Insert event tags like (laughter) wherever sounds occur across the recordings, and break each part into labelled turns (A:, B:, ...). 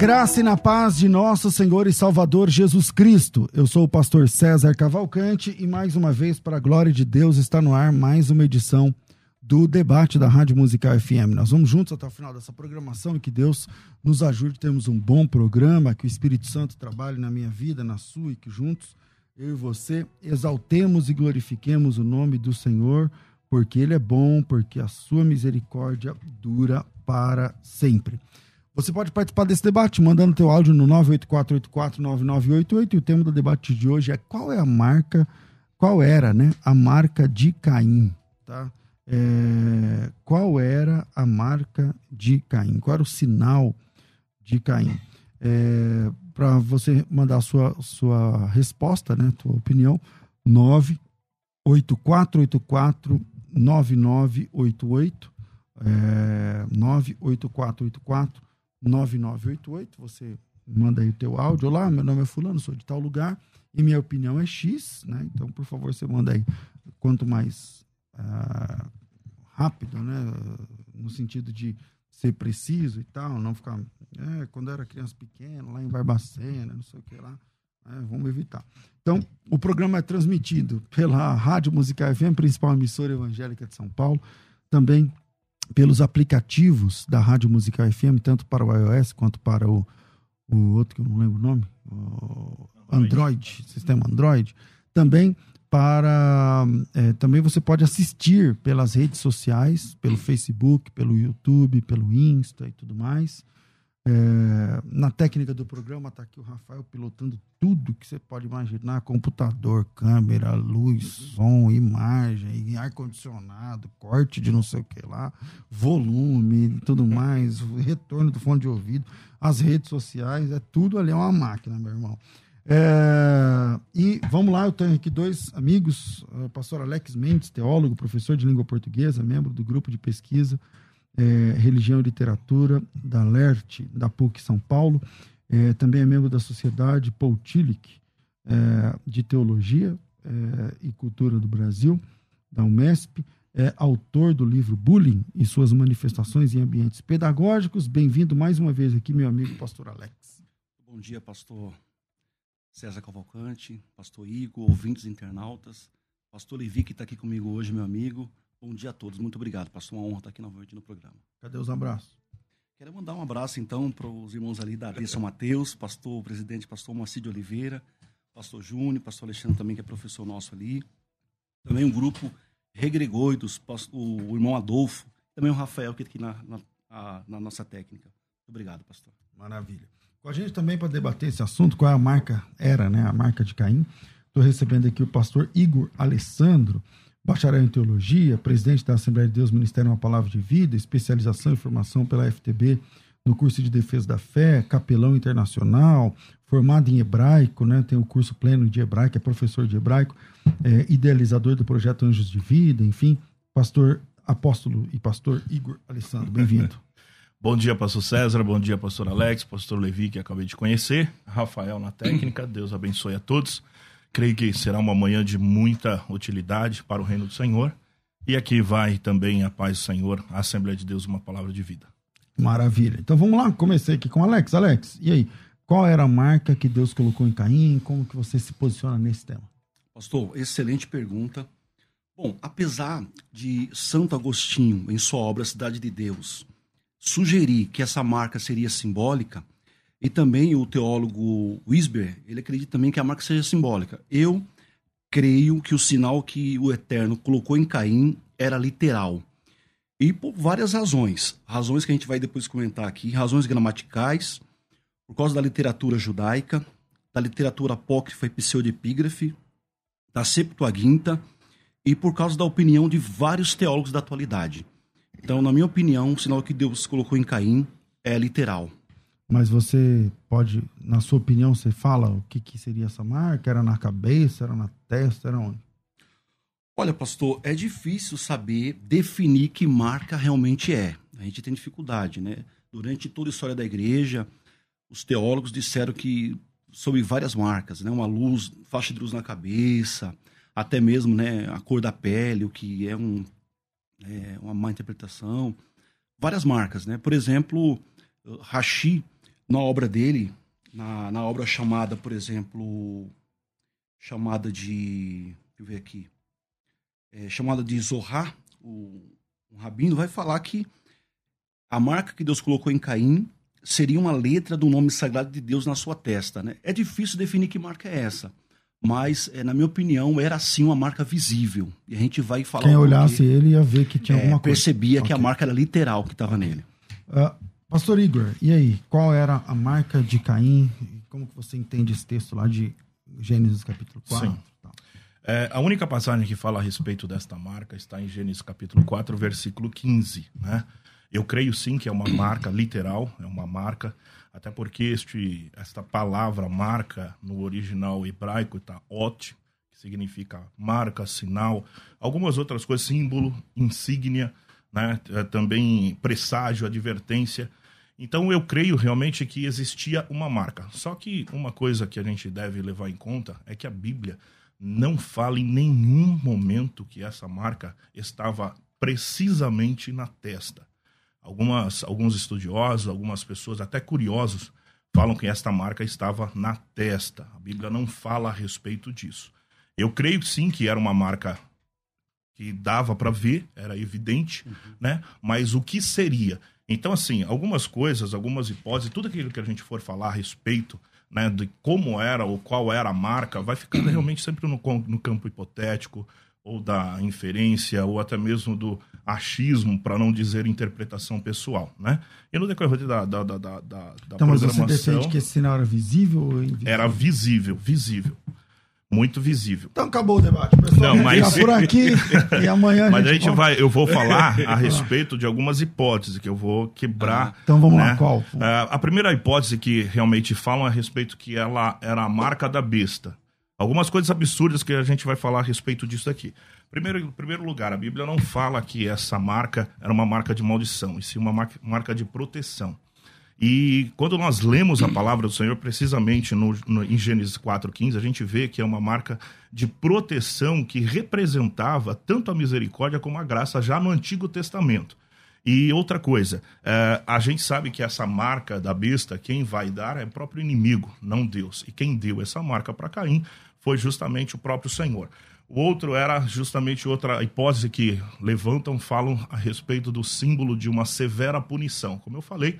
A: Graça e na paz de nosso Senhor e Salvador Jesus Cristo. Eu sou o pastor César Cavalcante e mais uma vez, para a glória de Deus, está no ar mais uma edição do debate da Rádio Musical FM. Nós vamos juntos até o final dessa programação e que Deus nos ajude a termos um bom programa, que o Espírito Santo trabalhe na minha vida, na sua e que juntos eu e você exaltemos e glorifiquemos o nome do Senhor, porque ele é bom, porque a sua misericórdia dura para sempre. Você pode participar desse debate mandando teu áudio no 984849988 e o tema do debate de hoje é qual é a marca, qual era, né, a marca de Caim, tá? É, qual era a marca de Caim? Qual era o sinal de Caim? É, Para você mandar a sua, sua resposta, né, tua opinião, 98484 9988 é, 98484 9988, você manda aí o teu áudio. Olá, meu nome é fulano, sou de tal lugar e minha opinião é X, né? Então, por favor, você manda aí quanto mais uh, rápido, né? No sentido de ser preciso e tal, não ficar... É, quando era criança pequena, lá em Barbacena, não sei o que lá, é, vamos evitar. Então, o programa é transmitido pela Rádio Musical FM, principal emissora evangélica de São Paulo, também pelos aplicativos da Rádio Musical FM, tanto para o iOS quanto para o, o outro que eu não lembro o nome, o Android, sistema Android. Também para é, também você pode assistir pelas redes sociais, pelo Facebook, pelo YouTube, pelo Insta e tudo mais. É, na técnica do programa está aqui o Rafael pilotando tudo que você pode imaginar: computador, câmera, luz, som, imagem, ar-condicionado, corte de não sei o que lá, volume tudo (laughs) mais, retorno do fone de ouvido, as redes sociais, é tudo ali, é uma máquina, meu irmão. É, e vamos lá, eu tenho aqui dois amigos, o pastor Alex Mendes, teólogo, professor de língua portuguesa, membro do grupo de pesquisa é, Religião e Literatura, da LERT, da PUC São Paulo. É, também é membro da Sociedade Paul Tillich, é, de Teologia é, e Cultura do Brasil, da Unesp. É autor do livro Bullying e suas manifestações em ambientes pedagógicos. Bem-vindo mais uma vez aqui, meu amigo pastor Alex.
B: Bom dia, pastor César Cavalcante, pastor Igor, ouvintes internautas, pastor Levi, que está aqui comigo hoje, meu amigo, Bom dia a todos, muito obrigado. Passou uma honra estar aqui novamente no programa.
A: Cadê os abraços?
B: Quero mandar um abraço, então, para os irmãos ali da São Mateus, pastor, presidente, pastor Moacir de Oliveira, pastor Júnior, pastor Alexandre também, que é professor nosso ali. Também um grupo Regregoidos, o irmão Adolfo, também o Rafael, que está aqui na, na, na nossa técnica. Muito obrigado, pastor.
A: Maravilha. Com a gente também para debater esse assunto, qual é a marca, era, né, a marca de Caim. Estou recebendo aqui o pastor Igor Alessandro, bacharel em teologia, presidente da Assembleia de Deus Ministério Uma Palavra de Vida, especialização em formação pela FTB no curso de defesa da fé, capelão internacional, formado em hebraico, né? tem o curso pleno de hebraico, é professor de hebraico, é, idealizador do projeto Anjos de Vida, enfim, pastor, apóstolo e pastor Igor Alessandro, bem-vindo. (laughs)
C: Bom dia, pastor César, bom dia, pastor Alex, pastor Levi, que acabei de conhecer, Rafael na técnica, Deus abençoe a todos. Creio que será uma manhã de muita utilidade para o reino do Senhor. E aqui vai também a paz do Senhor, a Assembleia de Deus, uma palavra de vida.
A: Maravilha. Então vamos lá, comecei aqui com o Alex. Alex, e aí? Qual era a marca que Deus colocou em Caim? Como que você se posiciona nesse tema?
B: Pastor, excelente pergunta. Bom, apesar de Santo Agostinho, em sua obra Cidade de Deus, sugerir que essa marca seria simbólica, e também o teólogo Wisber, ele acredita também que a marca seja simbólica. Eu creio que o sinal que o Eterno colocou em Caim era literal. E por várias razões. Razões que a gente vai depois comentar aqui, razões gramaticais, por causa da literatura judaica, da literatura apócrifa e pseudepígrafe, da Septuaginta, e por causa da opinião de vários teólogos da atualidade. Então, na minha opinião, o sinal que Deus colocou em Caim é literal.
A: Mas você pode, na sua opinião, você fala o que, que seria essa marca? Era na cabeça, era na testa, era onde?
B: Olha, pastor, é difícil saber definir que marca realmente é. A gente tem dificuldade, né? Durante toda a história da igreja, os teólogos disseram que sobre várias marcas, né? Uma luz, faixa de luz na cabeça, até mesmo né, a cor da pele, o que é, um, é uma má interpretação. Várias marcas, né? Por exemplo, Rashi, na obra dele, na, na obra chamada, por exemplo, chamada de. Deixa eu ver aqui. É, chamada de Zohar, o, o rabino vai falar que a marca que Deus colocou em Caim seria uma letra do nome sagrado de Deus na sua testa. Né? É difícil definir que marca é essa mas, é, na minha opinião, era sim uma marca visível. E a gente vai falar.
A: Quem olhasse ele ia ver que tinha
B: é,
A: alguma coisa.
B: Percebia okay. que a marca era literal que estava okay. nele.
A: Uh, Pastor Igor, e aí? Qual era a marca de Caim? Como que você entende esse texto lá de Gênesis capítulo 4? Sim.
C: É, a única passagem que fala a respeito desta marca está em Gênesis capítulo 4, versículo 15. Né? Eu creio sim que é uma marca literal, é uma marca até porque este, esta palavra marca no original hebraico está ot, que significa marca, sinal, algumas outras coisas, símbolo, insígnia, né? É também presságio, advertência. Então eu creio realmente que existia uma marca. Só que uma coisa que a gente deve levar em conta é que a Bíblia não fala em nenhum momento que essa marca estava precisamente na testa. Algumas, alguns estudiosos, algumas pessoas até curiosos, falam que esta marca estava na testa. A Bíblia não fala a respeito disso. Eu creio sim que era uma marca que dava para ver, era evidente, uhum. né? Mas o que seria? Então, assim, algumas coisas, algumas hipóteses, tudo aquilo que a gente for falar a respeito né, de como era ou qual era a marca, vai ficando (clears throat) realmente sempre no, no campo hipotético, ou da inferência, ou até mesmo do achismo, para não dizer interpretação pessoal, né? E no decorrer da, da, da, da, da
A: então, mas você defende que esse sinal era visível ou invisível?
C: Era visível, visível. Muito visível.
A: Então acabou o debate, pessoal. Não, mas... por aqui (laughs) e amanhã a
C: mas
A: gente,
C: a gente vai, eu vou falar a (laughs) respeito de algumas hipóteses que eu vou quebrar. Ah,
A: então vamos né? lá, qual?
C: Uh, a primeira hipótese que realmente falam a respeito que ela era a marca da besta. Algumas coisas absurdas que a gente vai falar a respeito disso aqui. Primeiro, em primeiro lugar, a Bíblia não fala que essa marca era uma marca de maldição, e sim uma marca de proteção. E quando nós lemos a palavra do Senhor, precisamente no, no, em Gênesis 4,15, a gente vê que é uma marca de proteção que representava tanto a misericórdia como a graça já no Antigo Testamento. E outra coisa, é, a gente sabe que essa marca da besta, quem vai dar é o próprio inimigo, não Deus. E quem deu essa marca para Caim foi justamente o próprio Senhor. O outro era justamente outra hipótese que levantam, falam a respeito do símbolo de uma severa punição. Como eu falei,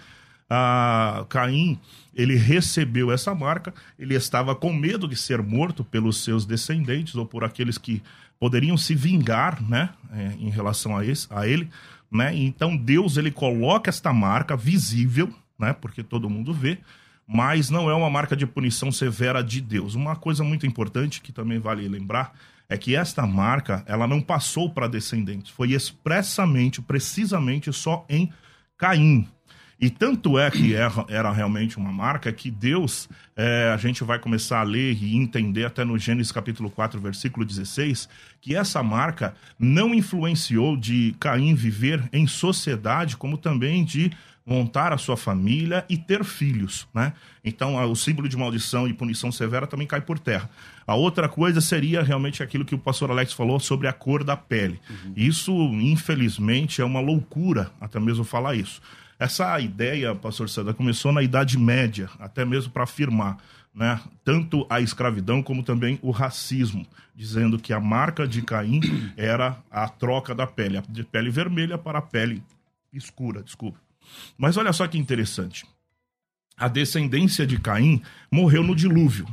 C: a Caim, ele recebeu essa marca, ele estava com medo de ser morto pelos seus descendentes ou por aqueles que poderiam se vingar, né, é, em relação a, esse, a ele, né? Então Deus ele coloca esta marca visível, né, porque todo mundo vê, mas não é uma marca de punição severa de Deus. Uma coisa muito importante que também vale lembrar é que esta marca ela não passou para descendentes, foi expressamente, precisamente só em Caim. E tanto é que era, era realmente uma marca que Deus, é, a gente vai começar a ler e entender até no Gênesis capítulo 4, versículo 16, que essa marca não influenciou de Caim viver em sociedade, como também de montar a sua família e ter filhos, né? Então, o símbolo de maldição e punição severa também cai por terra. A outra coisa seria realmente aquilo que o pastor Alex falou sobre a cor da pele. Uhum. Isso, infelizmente, é uma loucura até mesmo falar isso. Essa ideia, pastor César, começou na Idade Média, até mesmo para afirmar né, tanto a escravidão como também o racismo, dizendo que a marca de Caim (clears throat) era a troca da pele, de pele vermelha para pele escura, desculpa. Mas olha só que interessante. A descendência de Caim morreu no dilúvio.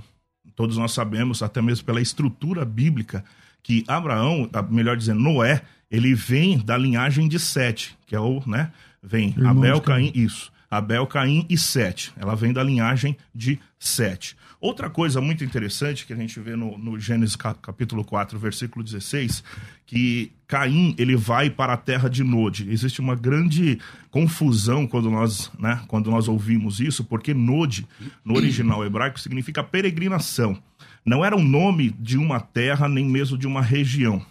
C: Todos nós sabemos, até mesmo pela estrutura bíblica, que Abraão, melhor dizendo, Noé, ele vem da linhagem de Sete, que é o, né? Vem Irmãos Abel, Caim, isso. Abel, Caim e Sete. Ela vem da linhagem de Sete. Outra coisa muito interessante que a gente vê no, no, Gênesis capítulo 4, versículo 16, que Caim ele vai para a terra de Nod. Existe uma grande confusão quando nós, né, quando nós ouvimos isso, porque Nod, no original hebraico, significa peregrinação. Não era o nome de uma terra, nem mesmo de uma região.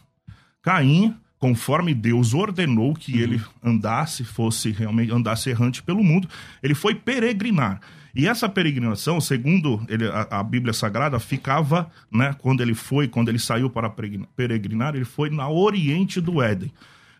C: Caim conforme Deus ordenou que uhum. ele andasse, fosse realmente andasse errante pelo mundo, ele foi peregrinar. E essa peregrinação, segundo ele, a, a, Bíblia Sagrada, ficava, né, quando ele foi, quando ele saiu para peregrinar, ele foi na oriente do Éden.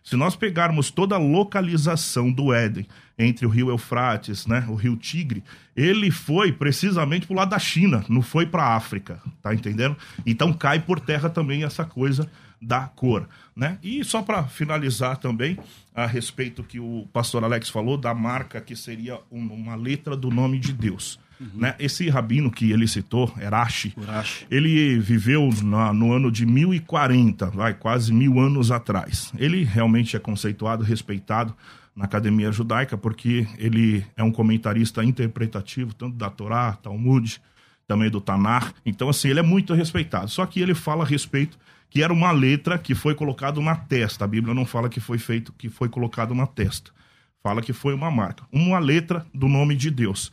C: Se nós pegarmos toda a localização do Éden, entre o rio Eufrates, né, o rio Tigre, ele foi precisamente para o lado da China, não foi para a África, tá entendendo? Então cai por terra também essa coisa da cor. Né? E só para finalizar também, a respeito que o pastor Alex falou, da marca que seria um, uma letra do nome de Deus. Uhum. Né? Esse rabino que ele citou, Erashi, ele viveu na, no ano de 1040, vai, quase mil anos atrás. Ele realmente é conceituado, respeitado na academia judaica, porque ele é um comentarista interpretativo, tanto da Torá, Talmud, também do Tanar. Então, assim, ele é muito respeitado. Só que ele fala a respeito que era uma letra que foi colocado na testa. A Bíblia não fala que foi feito, que foi colocado na testa. Fala que foi uma marca, uma letra do nome de Deus.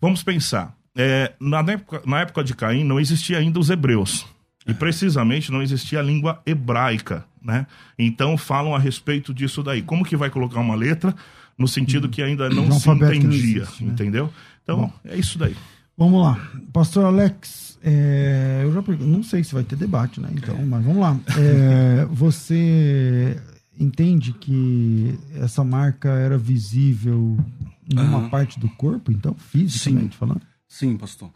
C: Vamos pensar. É, na, época, na época de Caim não existia ainda os hebreus. E precisamente não existia a língua hebraica, né? Então falam a respeito disso daí. Como que vai colocar uma letra no sentido que ainda não se entendia, existe, né? entendeu? Então Bom, é isso daí.
A: Vamos lá. Pastor Alex, é, eu já não sei se vai ter debate, né? Então, mas vamos lá. É, você entende que essa marca era visível numa uhum. parte do corpo, então, fisicamente
B: Sim.
A: falando?
B: Sim, pastor. O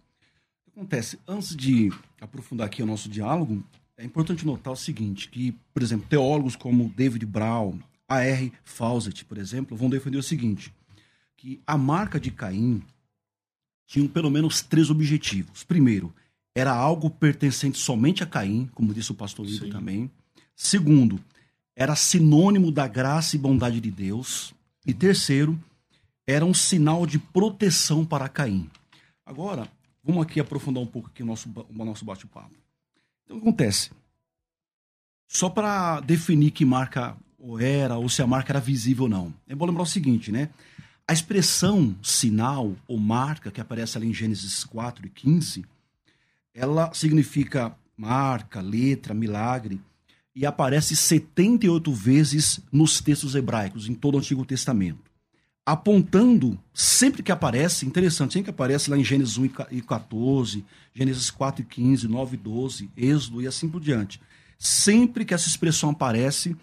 B: que acontece? Antes de aprofundar aqui o nosso diálogo, é importante notar o seguinte, que, por exemplo, teólogos como David Brown, A.R. Fawcett, por exemplo, vão defender o seguinte, que a marca de Caim tinha pelo menos três objetivos. Primeiro, era algo pertencente somente a Caim, como disse o pastor Lido também. Segundo, era sinônimo da graça e bondade de Deus. E terceiro, era um sinal de proteção para Caim. Agora, vamos aqui aprofundar um pouco aqui o nosso, o nosso bate-papo. Então, o que acontece? Só para definir que marca ou era, ou se a marca era visível ou não. É bom lembrar o seguinte, né? A expressão sinal ou marca que aparece ali em Gênesis 4 e 15 ela significa marca, letra, milagre, e aparece 78 vezes nos textos hebraicos, em todo o Antigo Testamento. Apontando, sempre que aparece, interessante, sempre que aparece lá em Gênesis 1 e 14, Gênesis 4 e 15, 9 e 12, Êxodo e assim por diante. Sempre que essa expressão aparece,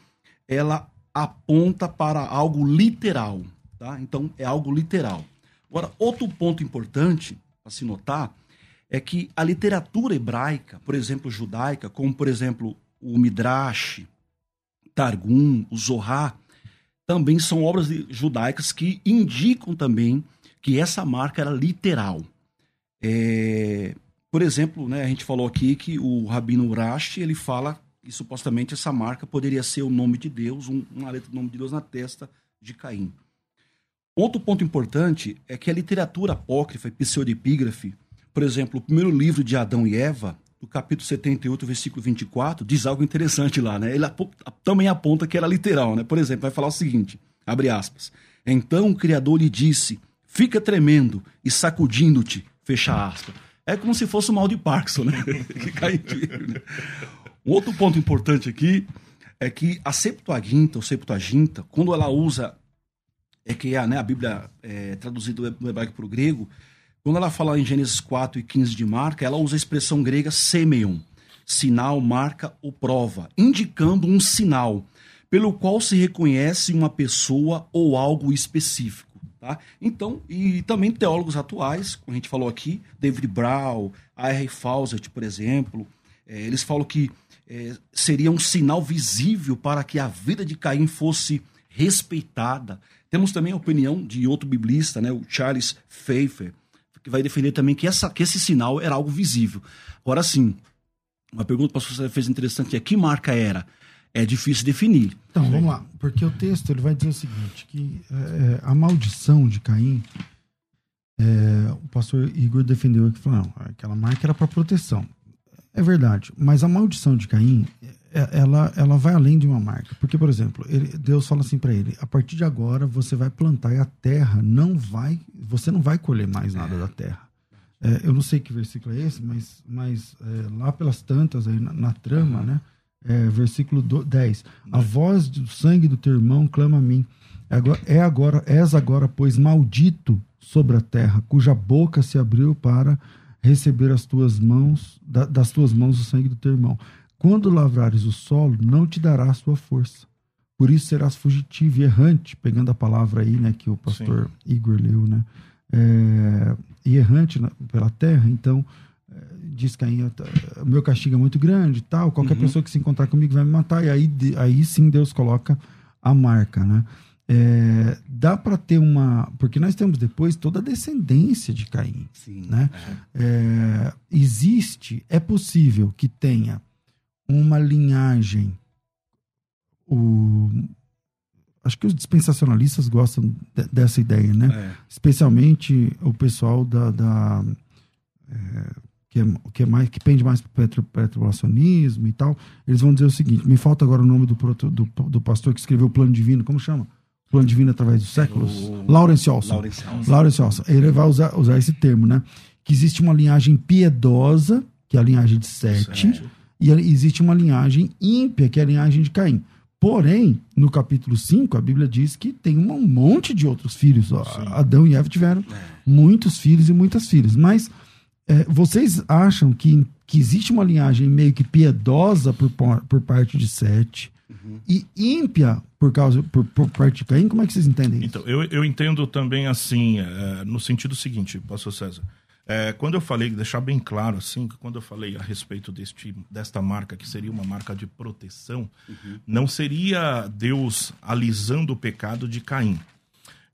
B: ela aponta para algo literal. Tá? Então, é algo literal. Agora, outro ponto importante para se notar é que a literatura hebraica, por exemplo, judaica, como por exemplo o Midrash, Targum, o Zohar, também são obras judaicas que indicam também que essa marca era literal. É, por exemplo, né, a gente falou aqui que o Rabino Urashi, ele fala que supostamente essa marca poderia ser o nome de Deus, um, uma letra do nome de Deus na testa de Caim. Outro ponto importante é que a literatura apócrifa e pseudepígrafe por exemplo, o primeiro livro de Adão e Eva, no capítulo 78, versículo 24, diz algo interessante lá, né? Ele também aponta que era literal, né? Por exemplo, vai falar o seguinte, abre aspas. Então o Criador lhe disse, fica tremendo e sacudindo-te, fecha aspas. É como se fosse o mal de Parkinson, né? (laughs) que cai né? Um outro ponto importante aqui é que a Septuaginta, ou Septuaginta, quando ela usa, é que é, né, a Bíblia é traduzida do hebraico para o grego, quando ela fala em Gênesis 4 e 15 de marca, ela usa a expressão grega semeion, sinal, marca ou prova, indicando um sinal pelo qual se reconhece uma pessoa ou algo específico. Tá? Então, e também teólogos atuais, como a gente falou aqui, David Brown, A.R. Fawcett, por exemplo, é, eles falam que é, seria um sinal visível para que a vida de Caim fosse respeitada. Temos também a opinião de outro biblista, né, o Charles Pfeiffer, que vai defender também que, essa, que esse sinal era algo visível. Agora sim, uma pergunta para você fez interessante é que marca era? É difícil definir.
A: Então, vamos lá. Porque o texto ele vai dizer o seguinte, que é, a maldição de Caim, é, o pastor Igor defendeu aqui, falou, não, aquela marca era para proteção. É verdade, mas a maldição de Caim, é, ela, ela vai além de uma marca. Porque, por exemplo, ele, Deus fala assim para ele: a partir de agora você vai plantar e a terra não vai, você não vai colher mais nada da terra. É, eu não sei que versículo é esse, mas, mas é, lá pelas tantas, aí na, na trama, né? É, versículo do, 10. A voz do sangue do teu irmão clama a mim. É agora, é agora, és agora, pois, maldito sobre a terra, cuja boca se abriu para receber as tuas mãos, da, das tuas mãos o sangue do teu irmão. Quando lavrares o solo, não te dará a sua força. Por isso serás fugitivo e errante, pegando a palavra aí, né, que o pastor Sim. Igor leu, né? É, e errante na, pela terra, então é, diz aí o meu castigo é muito grande tal, qualquer uhum. pessoa que se encontrar comigo vai me matar, e aí, aí sim Deus coloca a marca, né? É, dá para ter uma. Porque nós temos depois toda a descendência de Caim. Sim, né? É. É, existe, é possível que tenha uma linhagem. O, acho que os dispensacionalistas gostam de, dessa ideia, né? É. Especialmente o pessoal da. da é, que, é, que, é mais, que pende mais para o petrolacionismo e tal. Eles vão dizer o seguinte: me falta agora o nome do, do, do pastor que escreveu o Plano Divino, como chama? plano divino através dos séculos, o... Lawrence Olson. Lawrence Olson. Lawrence Olson. Ele vai usar, usar esse termo, né? Que existe uma linhagem piedosa, que é a linhagem de Sete, e existe uma linhagem ímpia, que é a linhagem de Caim. Porém, no capítulo 5, a Bíblia diz que tem um monte de outros filhos. Adão e Eva tiveram é. muitos filhos e muitas filhas. Mas é, vocês acham que, que existe uma linhagem meio que piedosa por, por parte de Sete, Uhum. E ímpia por causa por, por parte de Caim, como é que vocês entendem isso?
C: Então, eu, eu entendo também assim, é, no sentido seguinte, pastor César. É, quando eu falei, deixar bem claro assim, que quando eu falei a respeito deste, desta marca, que seria uma marca de proteção, uhum. não seria Deus alisando o pecado de Caim.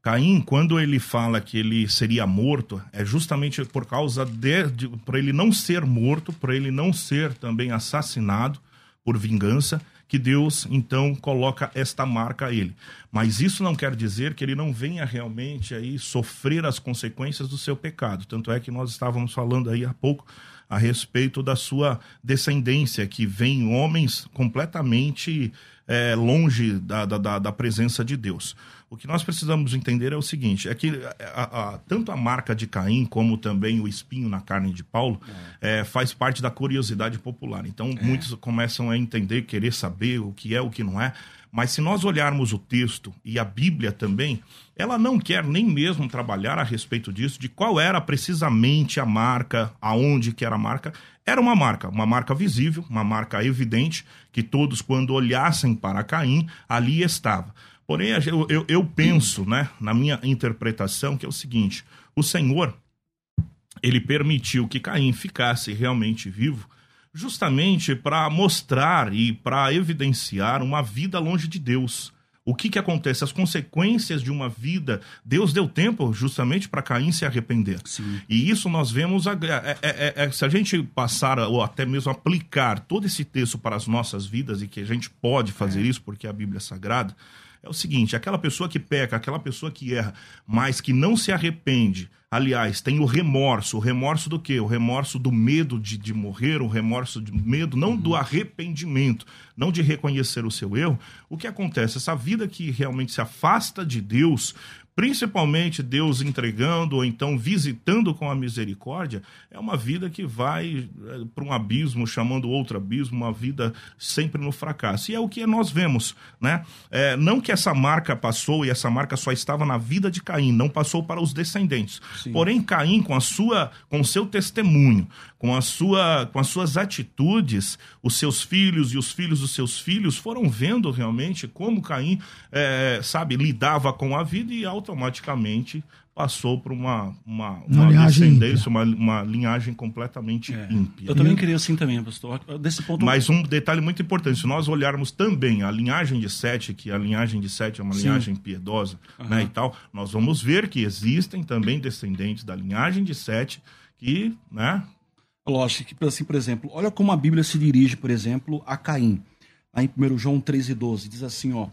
C: Caim, quando ele fala que ele seria morto, é justamente por causa de, de para ele não ser morto, para ele não ser também assassinado por vingança, que Deus então coloca esta marca a ele. Mas isso não quer dizer que ele não venha realmente aí sofrer as consequências do seu pecado. Tanto é que nós estávamos falando aí há pouco a respeito da sua descendência, que vem homens completamente é, longe da, da, da presença de Deus. O que nós precisamos entender é o seguinte: é que a, a, tanto a marca de Caim como também o espinho na carne de Paulo é. É, faz parte da curiosidade popular. Então é. muitos começam a entender, querer saber o que é, o que não é. Mas se nós olharmos o texto e a Bíblia também, ela não quer nem mesmo trabalhar a respeito disso, de qual era precisamente a marca, aonde que era a marca. Era uma marca, uma marca visível, uma marca evidente, que todos, quando olhassem para Caim, ali estava. Porém, eu, eu, eu penso, né, na minha interpretação, que é o seguinte: o Senhor, ele permitiu que Caim ficasse realmente vivo justamente para mostrar e para evidenciar uma vida longe de Deus. O que, que acontece? As consequências de uma vida, Deus deu tempo justamente para Caim se arrepender. Sim. E isso nós vemos, é, é, é, se a gente passar ou até mesmo aplicar todo esse texto para as nossas vidas, e que a gente pode fazer é. isso porque a Bíblia é sagrada, é o seguinte: aquela pessoa que peca, aquela pessoa que erra, mas que não se arrepende, aliás, tem o remorso. O remorso do quê? O remorso do medo de, de morrer, o remorso de medo, não do arrependimento, não de reconhecer o seu erro. O que acontece? Essa vida que realmente se afasta de Deus, principalmente Deus entregando ou então visitando com a misericórdia, é uma vida que vai é, para um abismo, chamando outro abismo, uma vida sempre no fracasso. E é o que nós vemos, né? É, não que essa marca passou e essa marca só estava na vida de Caim, não passou para os descendentes. Sim. Porém, Caim, com a sua, com o seu testemunho, com a sua, com as suas atitudes, os seus filhos e os filhos dos seus filhos foram vendo realmente como Caim, é, sabe, lidava com a vida e automaticamente passou por uma, uma,
A: Uma
C: uma
A: linhagem
C: descendência, uma, uma linhagem completamente
B: É.
C: ímpia.
B: Eu também creio assim também, pastor. Desse ponto.
C: Mas um detalhe muito importante, se nós olharmos também a linhagem de Sete, que a linhagem de Sete é uma
B: Sim.
C: linhagem piedosa, né, e tal, nós vamos ver que existem também descendentes da linhagem de Sete que, né,
B: Lógico que, assim, por exemplo, olha como a Bíblia se dirige, por exemplo, a Caim. Lá em 1 João 13, 12, diz assim, ó.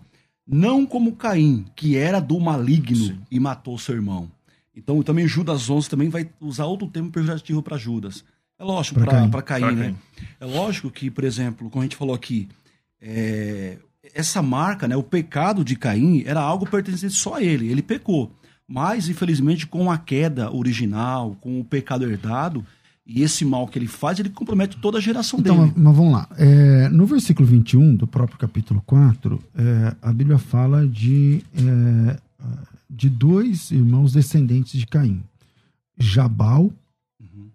B: Não como Caim, que era do maligno
C: Sim.
B: e matou seu irmão. Então, também Judas 11 também vai usar outro termo pejorativo para Judas. É lógico, para
A: Caim.
B: Caim, né?
C: Caim.
B: É lógico que, por exemplo, como a gente falou aqui, é, essa marca, né, o pecado de Caim era algo pertencente só a ele. Ele pecou. Mas, infelizmente, com a queda original, com o pecado herdado, e esse mal que ele faz, ele compromete toda a geração
A: Então,
B: dele.
A: mas, mas vamos lá. É, no versículo 21 do próprio capítulo 4, é, a Bíblia fala de, é, de dois irmãos descendentes de Caim. Jabal,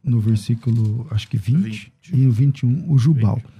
A: no versículo, acho que 20,
C: 20.
A: e no 21, o Jubal.
C: 20, né?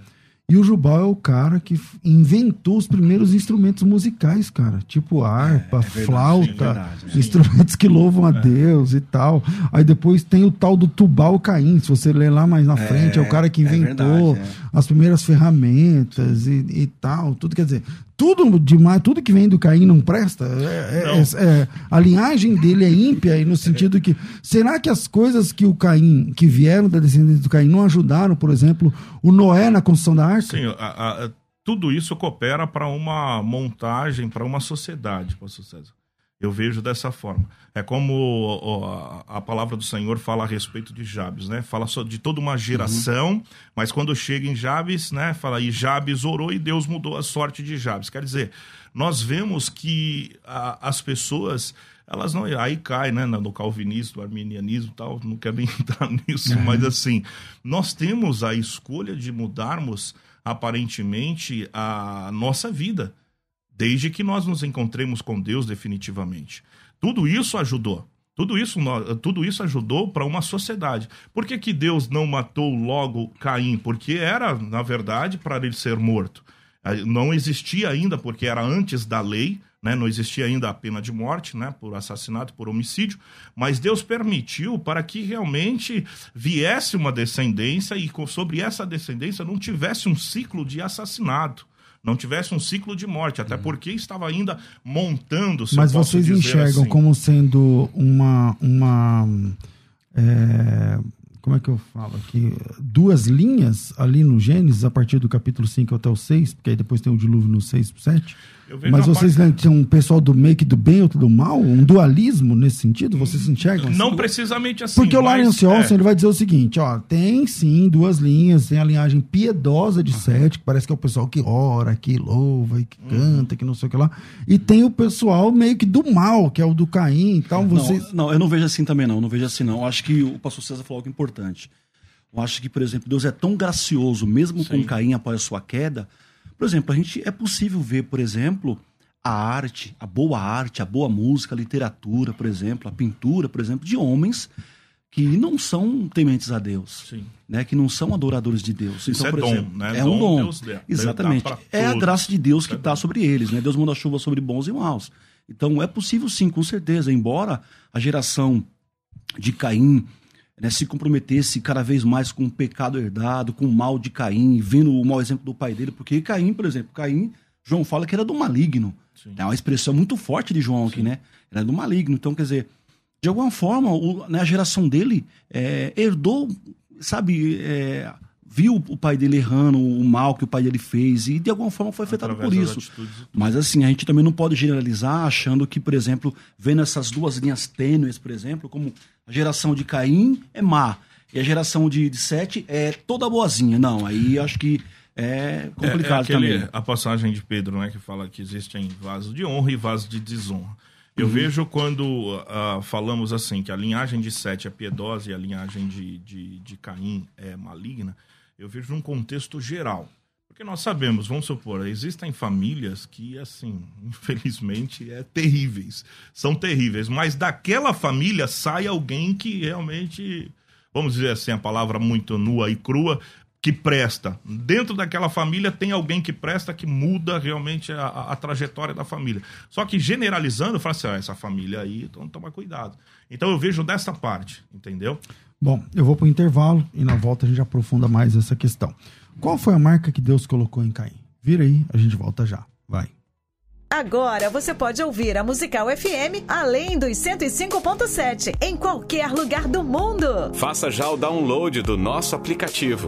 A: E o Jubal é o cara que inventou os primeiros instrumentos musicais, cara. Tipo harpa,
B: é verdade,
A: flauta,
B: é verdade,
A: instrumentos que louvam a Deus e tal. Aí depois tem o tal do Tubal Caim. Se você ler lá mais na frente, é o cara que
B: é
A: inventou
B: verdade,
A: as primeiras ferramentas e, e tal. Tudo quer dizer, tudo demais, tudo que vem do Caim não presta. É- é-
C: Não.
A: é- é- a linhagem dele é ímpia e no sentido que será que as coisas que o Caim, que vieram da descendência do Caim, não ajudaram, por exemplo, o Noé na construção da arca?
C: Sim, a- a- tudo isso coopera para uma montagem, para uma sociedade, pastor César. Eu vejo dessa forma. É como ó, a, palavra do Senhor fala a respeito de Jabes, né? Fala só de toda uma geração, mas quando chega em Jabes, né? Fala, e Jabes orou e Deus mudou a sorte de Jabes. Quer dizer, nós vemos que a- as pessoas elas não aí cai né no calvinismo arminianismo e tal não quero nem (laughs) entrar nisso mas assim nós temos a escolha de mudarmos aparentemente a nossa vida desde que nós nos encontremos com Deus definitivamente tudo isso ajudou tudo isso tudo isso ajudou para uma sociedade por que, que Deus não matou logo Caim porque era na verdade para ele ser morto Aí não existia ainda, porque era antes da lei, né? não existia ainda a pena de morte né? por assassinato, por homicídio, mas Deus permitiu para que realmente viesse uma descendência e sobre essa descendência não tivesse um ciclo de assassinato. Não tivesse um ciclo de morte, até porque estava ainda montando. se
A: Mas vocês enxergam
C: assim.
A: como sendo uma. uma é, como é que eu falo aqui? Duas linhas ali no Gênesis, a partir do capítulo 5 até o 6, porque aí depois tem o dilúvio no 6 pro 7.
C: Eu
A: Mas vocês
C: parte-
A: têm um pessoal do meio que do bem, outro do mal? Um dualismo nesse sentido? Vocês enxergam assim?
C: Não precisamente assim.
A: Porque o
C: mas,
A: Lawrence
C: é,
A: Olson ele vai dizer o seguinte, ó, tem sim duas linhas, tem a linhagem piedosa de Sete, que parece que é o pessoal que ora, que louva, e que
C: Uhum.
A: canta, que não sei o que lá, e tem o pessoal meio que do mal, que é o do Caim, então vocês...
B: Não, não, eu não vejo assim também, não. Não vejo assim, não. Eu acho que o pastor César falou algo importante. Eu acho que, por exemplo, Deus é tão gracioso, mesmo com
C: Sim.
B: Caim após a sua queda. Por exemplo, a gente é possível ver, por exemplo, a arte, a boa arte, a boa música, a literatura, por exemplo, a pintura, por exemplo, de homens que não são tementes a Deus,
C: Sim.
B: né? Que não são adoradores de Deus.
C: Isso é
B: por
C: dom,
B: exemplo,
C: né?
B: É um
C: Dom
B: dom.
C: Deus
B: Exatamente. É a graça de Deus que
C: É
B: está sobre eles, né? Deus manda chuva sobre bons e maus. Então é possível sim, com certeza, embora a geração de Caim né, se comprometesse cada vez mais com o pecado herdado, com o mal de Caim, vendo o mau exemplo do pai dele, porque Caim, por exemplo, Caim, João fala que era do maligno.
C: Sim.
B: É uma expressão muito forte de João aqui, né? Era do maligno. Então, quer dizer, de alguma forma, o- né, a geração dele é, herdou, sabe, é, viu o pai dele errando, o mal que o pai dele fez, e de alguma forma foi afetado
C: Através
B: por isso. Mas assim, a gente também não pode generalizar achando que, por exemplo, vendo essas duas linhas tênues, por exemplo, como a geração de Caim é má e a geração de, de Sete é toda boazinha. Não, aí acho que é complicado
C: é, é aquele-
B: também.
C: A passagem de Pedro, né, que fala que existem vasos de honra e vasos de desonra. Eu
B: Uhum.
C: vejo quando ah, falamos assim, que a linhagem de Sete é piedosa e a linhagem de, de, de Caim é maligna, eu vejo num contexto geral. Porque nós sabemos, vamos supor, existem famílias que, assim, (laughs) infelizmente, é terríveis. São terríveis. Mas daquela família sai alguém que realmente, vamos dizer assim, a palavra muito nua e crua, que presta. Dentro daquela família tem alguém que presta que muda realmente a, a, trajetória da família. Só que generalizando, fala assim, ah, essa família aí, então toma cuidado. Então eu vejo dessa parte, entendeu?
A: Bom, eu vou para o intervalo e na volta a gente aprofunda mais essa questão. Qual foi a marca que Deus colocou em Caim? Vira aí, a gente volta já. Vai.
D: Agora você pode ouvir a Musical FM além dos 105.7 em qualquer lugar do mundo.
E: Faça já o download do nosso aplicativo.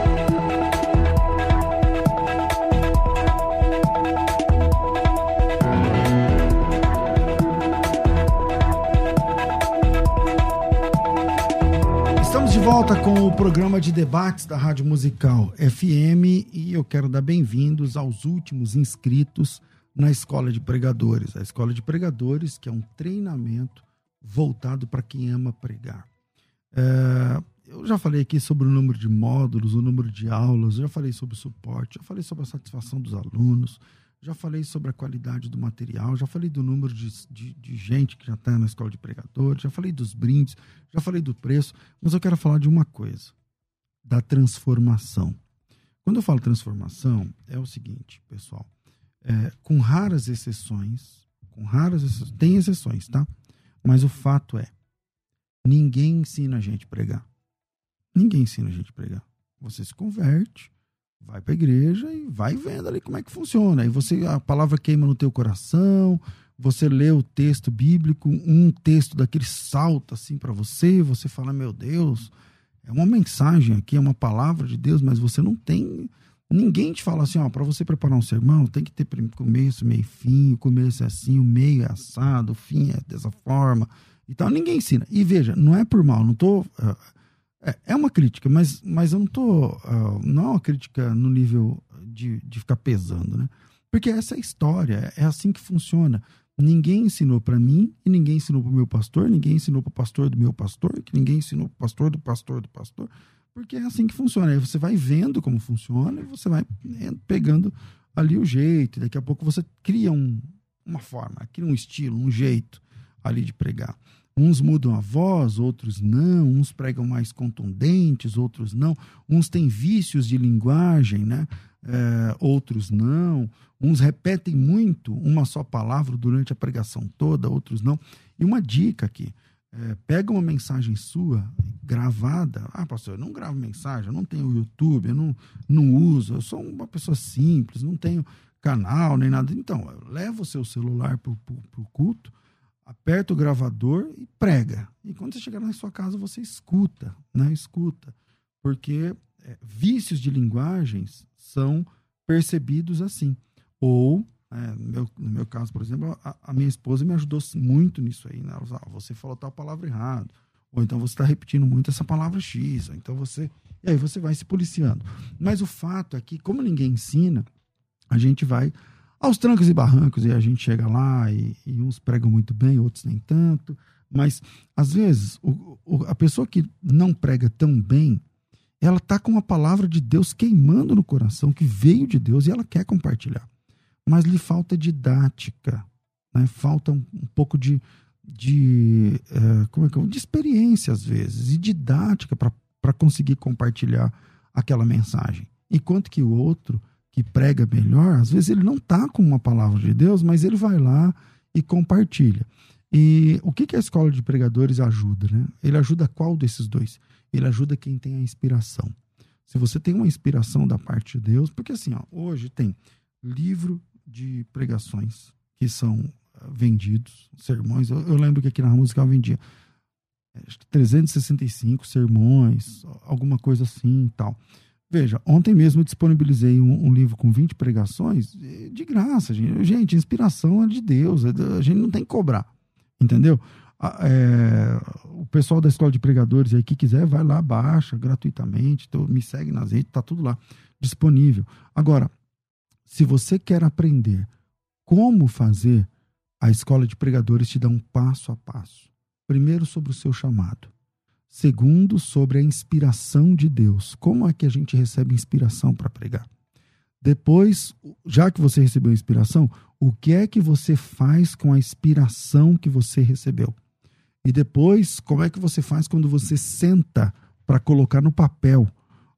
A: volta com o programa de debates da Rádio Musical FM e eu quero dar bem-vindos aos últimos inscritos na Escola de Pregadores. A Escola de Pregadores, que é um treinamento voltado para quem ama pregar. É, eu já falei aqui sobre o número de módulos, o número de aulas, eu já falei sobre o suporte, já falei sobre a satisfação dos alunos, já falei sobre a qualidade do material, já falei do número de, de, de gente que já está na escola de pregadores, já falei dos brindes, já falei do preço, mas eu quero falar de uma coisa: da transformação. Quando eu falo transformação, é o seguinte, pessoal, é, com raras exceções, com raras exceções, tem exceções, tá? Mas o fato é, ninguém ensina a gente a pregar. Ninguém ensina a gente a pregar. Você se converte, vai para a igreja e vai vendo ali como é que funciona. Aí você a palavra queima no teu coração, você lê o texto bíblico, um texto daquele salta assim para você, você fala: "Meu Deus, é uma mensagem aqui, é uma palavra de Deus, mas você não tem ninguém te fala assim, ó, para você preparar um sermão, tem que ter começo, meio e fim, o começo é assim, o meio é assado, o fim é dessa forma. Então ninguém ensina. E veja, não é por mal, não tô uh, é, é uma crítica, mas, mas eu não tô. Uh, não é uma crítica no nível de, de ficar pesando, né? Porque essa é a história, é assim que funciona. Ninguém ensinou para mim e ninguém ensinou para o meu pastor, ninguém ensinou para o pastor do meu pastor, que ninguém ensinou para o pastor do pastor do pastor, porque é assim que funciona. Aí você vai vendo como funciona e você vai pegando ali o jeito, daqui a pouco você cria um, uma forma, cria um estilo, um jeito ali de pregar. Uns mudam a voz, outros não. Uns pregam mais contundentes, outros não. Uns têm vícios de linguagem, né? É, outros não. Uns repetem muito uma só palavra durante a pregação toda, outros não. E uma dica aqui: é, pega uma mensagem sua gravada. Ah, pastor, eu não gravo mensagem, eu não tenho YouTube, eu não, não uso, eu sou uma pessoa simples, não tenho canal nem nada. Então, leva o seu celular para o culto aperta o gravador e prega. E quando você chegar na sua casa, você escuta, né? Escuta. Porque é, vícios de linguagens são percebidos assim. Ou, é, no, meu, no, meu, caso, por exemplo, a, a, minha esposa me ajudou muito nisso aí. Né? Ela falou, ah, você falou tal palavra errado. Ou então você está repetindo muito essa palavra X. Então você. E aí você vai se policiando. Mas o fato é que, como ninguém ensina, a gente vai aos trancos e barrancos, e a gente chega lá e, e uns pregam muito bem, outros nem tanto. Mas, às vezes, o, o, a pessoa que não prega tão bem, ela está com a palavra de Deus queimando no coração, que veio de Deus, e ela quer compartilhar. Mas lhe falta didática, né? falta um, um pouco de, de, uh, como é que é? de experiência, às vezes, e didática para conseguir compartilhar aquela mensagem. Enquanto que o outro que prega melhor, às vezes ele não está com uma palavra de Deus, mas ele vai lá e compartilha. E o que, que a escola de pregadores ajuda? Né? Ele ajuda qual desses dois? Ele ajuda quem tem a inspiração. Se você tem uma inspiração da parte de Deus, porque assim, ó, hoje tem livro de pregações que são ah, vendidos, sermões. Eu, eu lembro que aqui na música vendia 365 sermões, alguma coisa assim e tal. Veja, ontem mesmo eu disponibilizei um, um, livro com 20 pregações de graça, gente. Gente, inspiração é de Deus, é a gente não tem que cobrar, entendeu? É, o pessoal da escola de pregadores aí que quiser, vai lá, baixa gratuitamente, então, me segue nas redes, tá tudo lá disponível. Agora, se você quer aprender como fazer, a escola de pregadores te dá um passo a passo. Primeiro, sobre o seu chamado. Segundo, sobre a inspiração de Deus. Como é que a gente recebe inspiração para pregar? Depois, já que você recebeu a inspiração, o que é que você faz com a inspiração que você recebeu? E depois, como é que você faz quando você senta para colocar no papel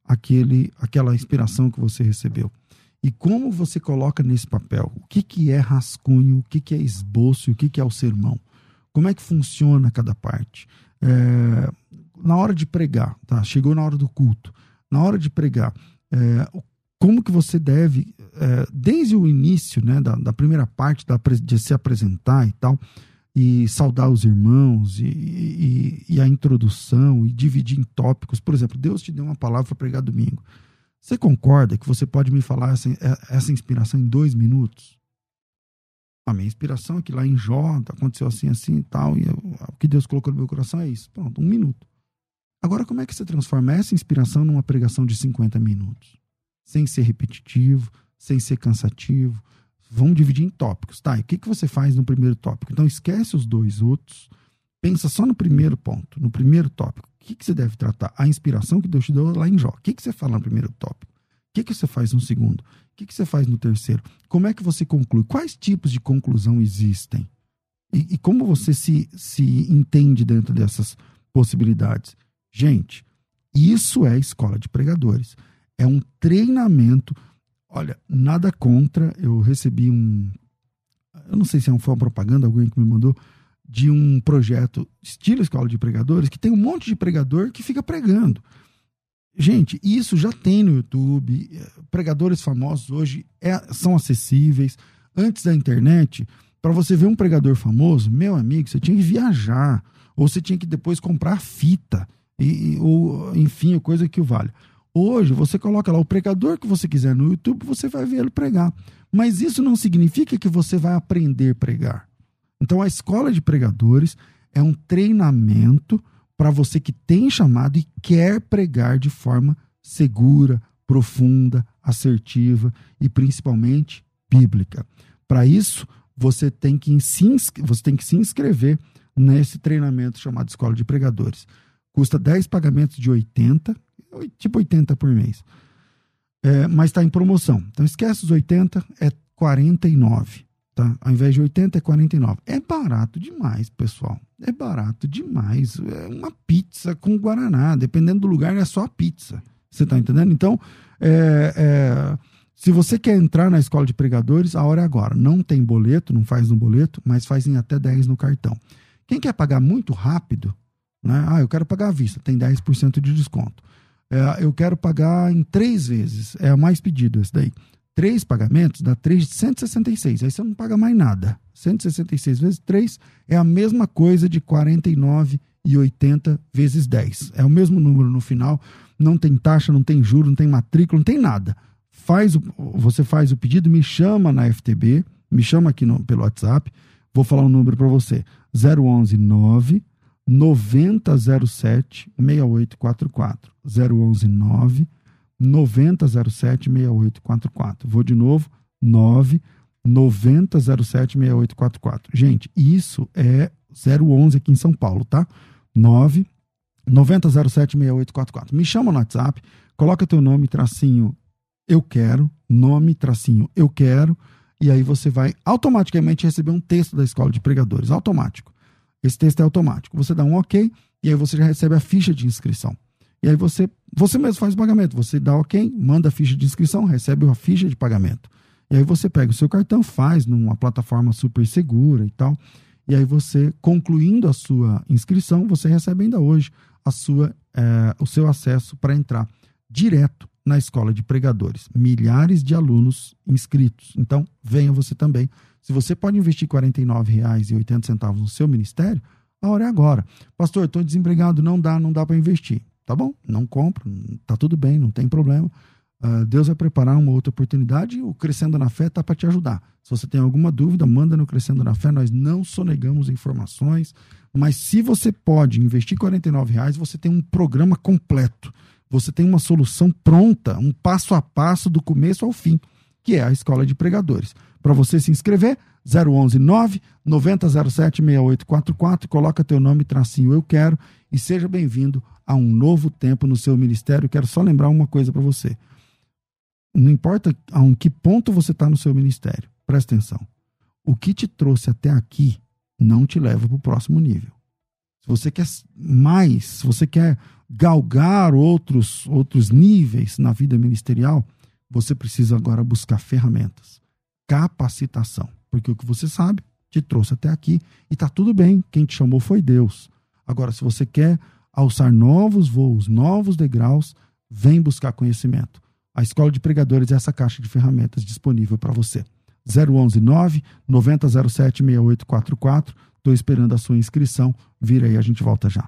A: aquele, aquela inspiração que você recebeu? E como você coloca nesse papel? O que, que é rascunho, o que, que é esboço, o que, que é o sermão? Como é que funciona cada parte? É, na hora de pregar, tá? Chegou na hora do culto. Na hora de pregar, é, como que você deve, é, desde o início, né, da, da primeira parte da, de se apresentar e tal, e saudar os irmãos, e, e, e a introdução, e dividir em tópicos. Por exemplo, Deus te deu uma palavra para pregar domingo. Você concorda que você pode me falar essa, essa inspiração em dois minutos? A minha inspiração é que lá em Jó aconteceu assim, assim e tal, e eu, o que Deus colocou no meu coração é isso. Pronto, um minuto. Agora, como é que você transforma essa inspiração numa pregação de 50 minutos? Sem ser repetitivo, sem ser cansativo. Vamos dividir em tópicos, tá? E o que, que você faz no primeiro tópico? Então, esquece os dois outros, pensa só no primeiro ponto, no primeiro tópico. O que, que você deve tratar? A inspiração que Deus te deu lá em Jó. O que, que você fala no primeiro tópico? O que, que você faz no segundo? O que, que você faz no terceiro? Como é que você conclui? Quais tipos de conclusão existem? E, e como você se, se entende dentro dessas possibilidades? Gente, isso é escola de pregadores. É um treinamento. Olha, nada contra. Eu recebi um. Eu não sei se é foi uma propaganda, alguém que me mandou, de um projeto estilo escola de pregadores, que tem um monte de pregador que fica pregando. Gente, isso já tem no YouTube. Pregadores famosos hoje é, são acessíveis. Antes da internet, para você ver um pregador famoso, meu amigo, você tinha que viajar. Ou você tinha que depois comprar fita e, ou, enfim, coisa que o vale. Hoje, você coloca lá o pregador que você quiser no YouTube, você vai ver ele pregar. Mas isso não significa que você vai aprender a pregar. Então, a escola de pregadores é um treinamento para você que tem chamado e quer pregar de forma segura, profunda, assertiva e principalmente bíblica. Para isso, você tem que se, você tem que se inscrever nesse treinamento chamado Escola de Pregadores. Custa 10 pagamentos de 80, tipo 80 por mês. É, mas está em promoção. Então esquece os 80, é 49. Tá? Ao invés de 80 é 49. É barato demais, pessoal. É barato demais. É uma pizza com guaraná. Dependendo do lugar, é só a pizza. Você está entendendo? Então, é, é, se você quer entrar na escola de pregadores, a hora é agora. Não tem boleto, não faz no boleto, mas faz em até 10 no cartão. Quem quer pagar muito rápido, né? Ah, eu quero pagar à vista, tem 10% de desconto. É, eu quero pagar em três vezes, é o mais pedido esse daí. Três pagamentos dá 3 de 166, aí você não paga mais nada. 166 vezes 3 é a mesma coisa de 49,80 vezes 10. É o mesmo número no final, não tem taxa, não tem juro, não tem matrícula, não tem nada. Faz o, você faz o pedido, me chama na FTB, me chama aqui no, pelo WhatsApp, vou falar um número para você. 011 9 9007 6844. 011 9 9007 6844. Vou de novo, 9 9007 6844. Gente, isso é 011 aqui em São Paulo, tá? 9 9007 6844. Me chama no WhatsApp, coloca teu nome, tracinho eu quero, nome, tracinho eu quero, e aí você vai automaticamente receber um texto da escola de pregadores, automático. Esse texto é automático. Você dá um OK e aí você já recebe a ficha de inscrição. E aí você, você mesmo faz o pagamento. Você dá OK, manda a ficha de inscrição, recebe a ficha de pagamento. E aí você pega o seu cartão, faz numa plataforma super segura e tal. E aí você, concluindo a sua inscrição, você recebe ainda hoje a sua, é, o seu acesso para entrar direto na escola de pregadores. Milhares de alunos inscritos. Então, venha você também se você pode investir R$ 49,80 no seu ministério, a hora é agora. Pastor, estou desempregado, não dá, não dá para investir. Tá bom, não compro, tá tudo bem, não tem problema. Uh, Deus vai preparar uma outra oportunidade o Crescendo na Fé tá para te ajudar. Se você tem alguma dúvida, manda no Crescendo na Fé, nós não sonegamos informações, mas se você pode investir R$ reais, você tem um programa completo. Você tem uma solução pronta, um passo a passo do começo ao fim, que é a Escola de Pregadores. Para você se inscrever, 011 9 9007 6844, coloca teu nome, tracinho eu quero e seja bem-vindo a um novo tempo no seu ministério. Quero só lembrar uma coisa para você. Não importa a um que ponto você está no seu ministério, presta atenção. O que te trouxe até aqui não te leva para o próximo nível. Se você quer mais, se você quer galgar outros, outros níveis na vida ministerial, você precisa agora buscar ferramentas, capacitação. Porque o que você sabe te trouxe até aqui e está tudo bem. Quem te chamou foi Deus. Agora, se você quer alçar novos voos, novos degraus, vem buscar conhecimento. A Escola de Pregadores é essa caixa de ferramentas disponível para você. 011 9 9007 6844. Estou esperando a sua inscrição. Vira aí, a gente volta já.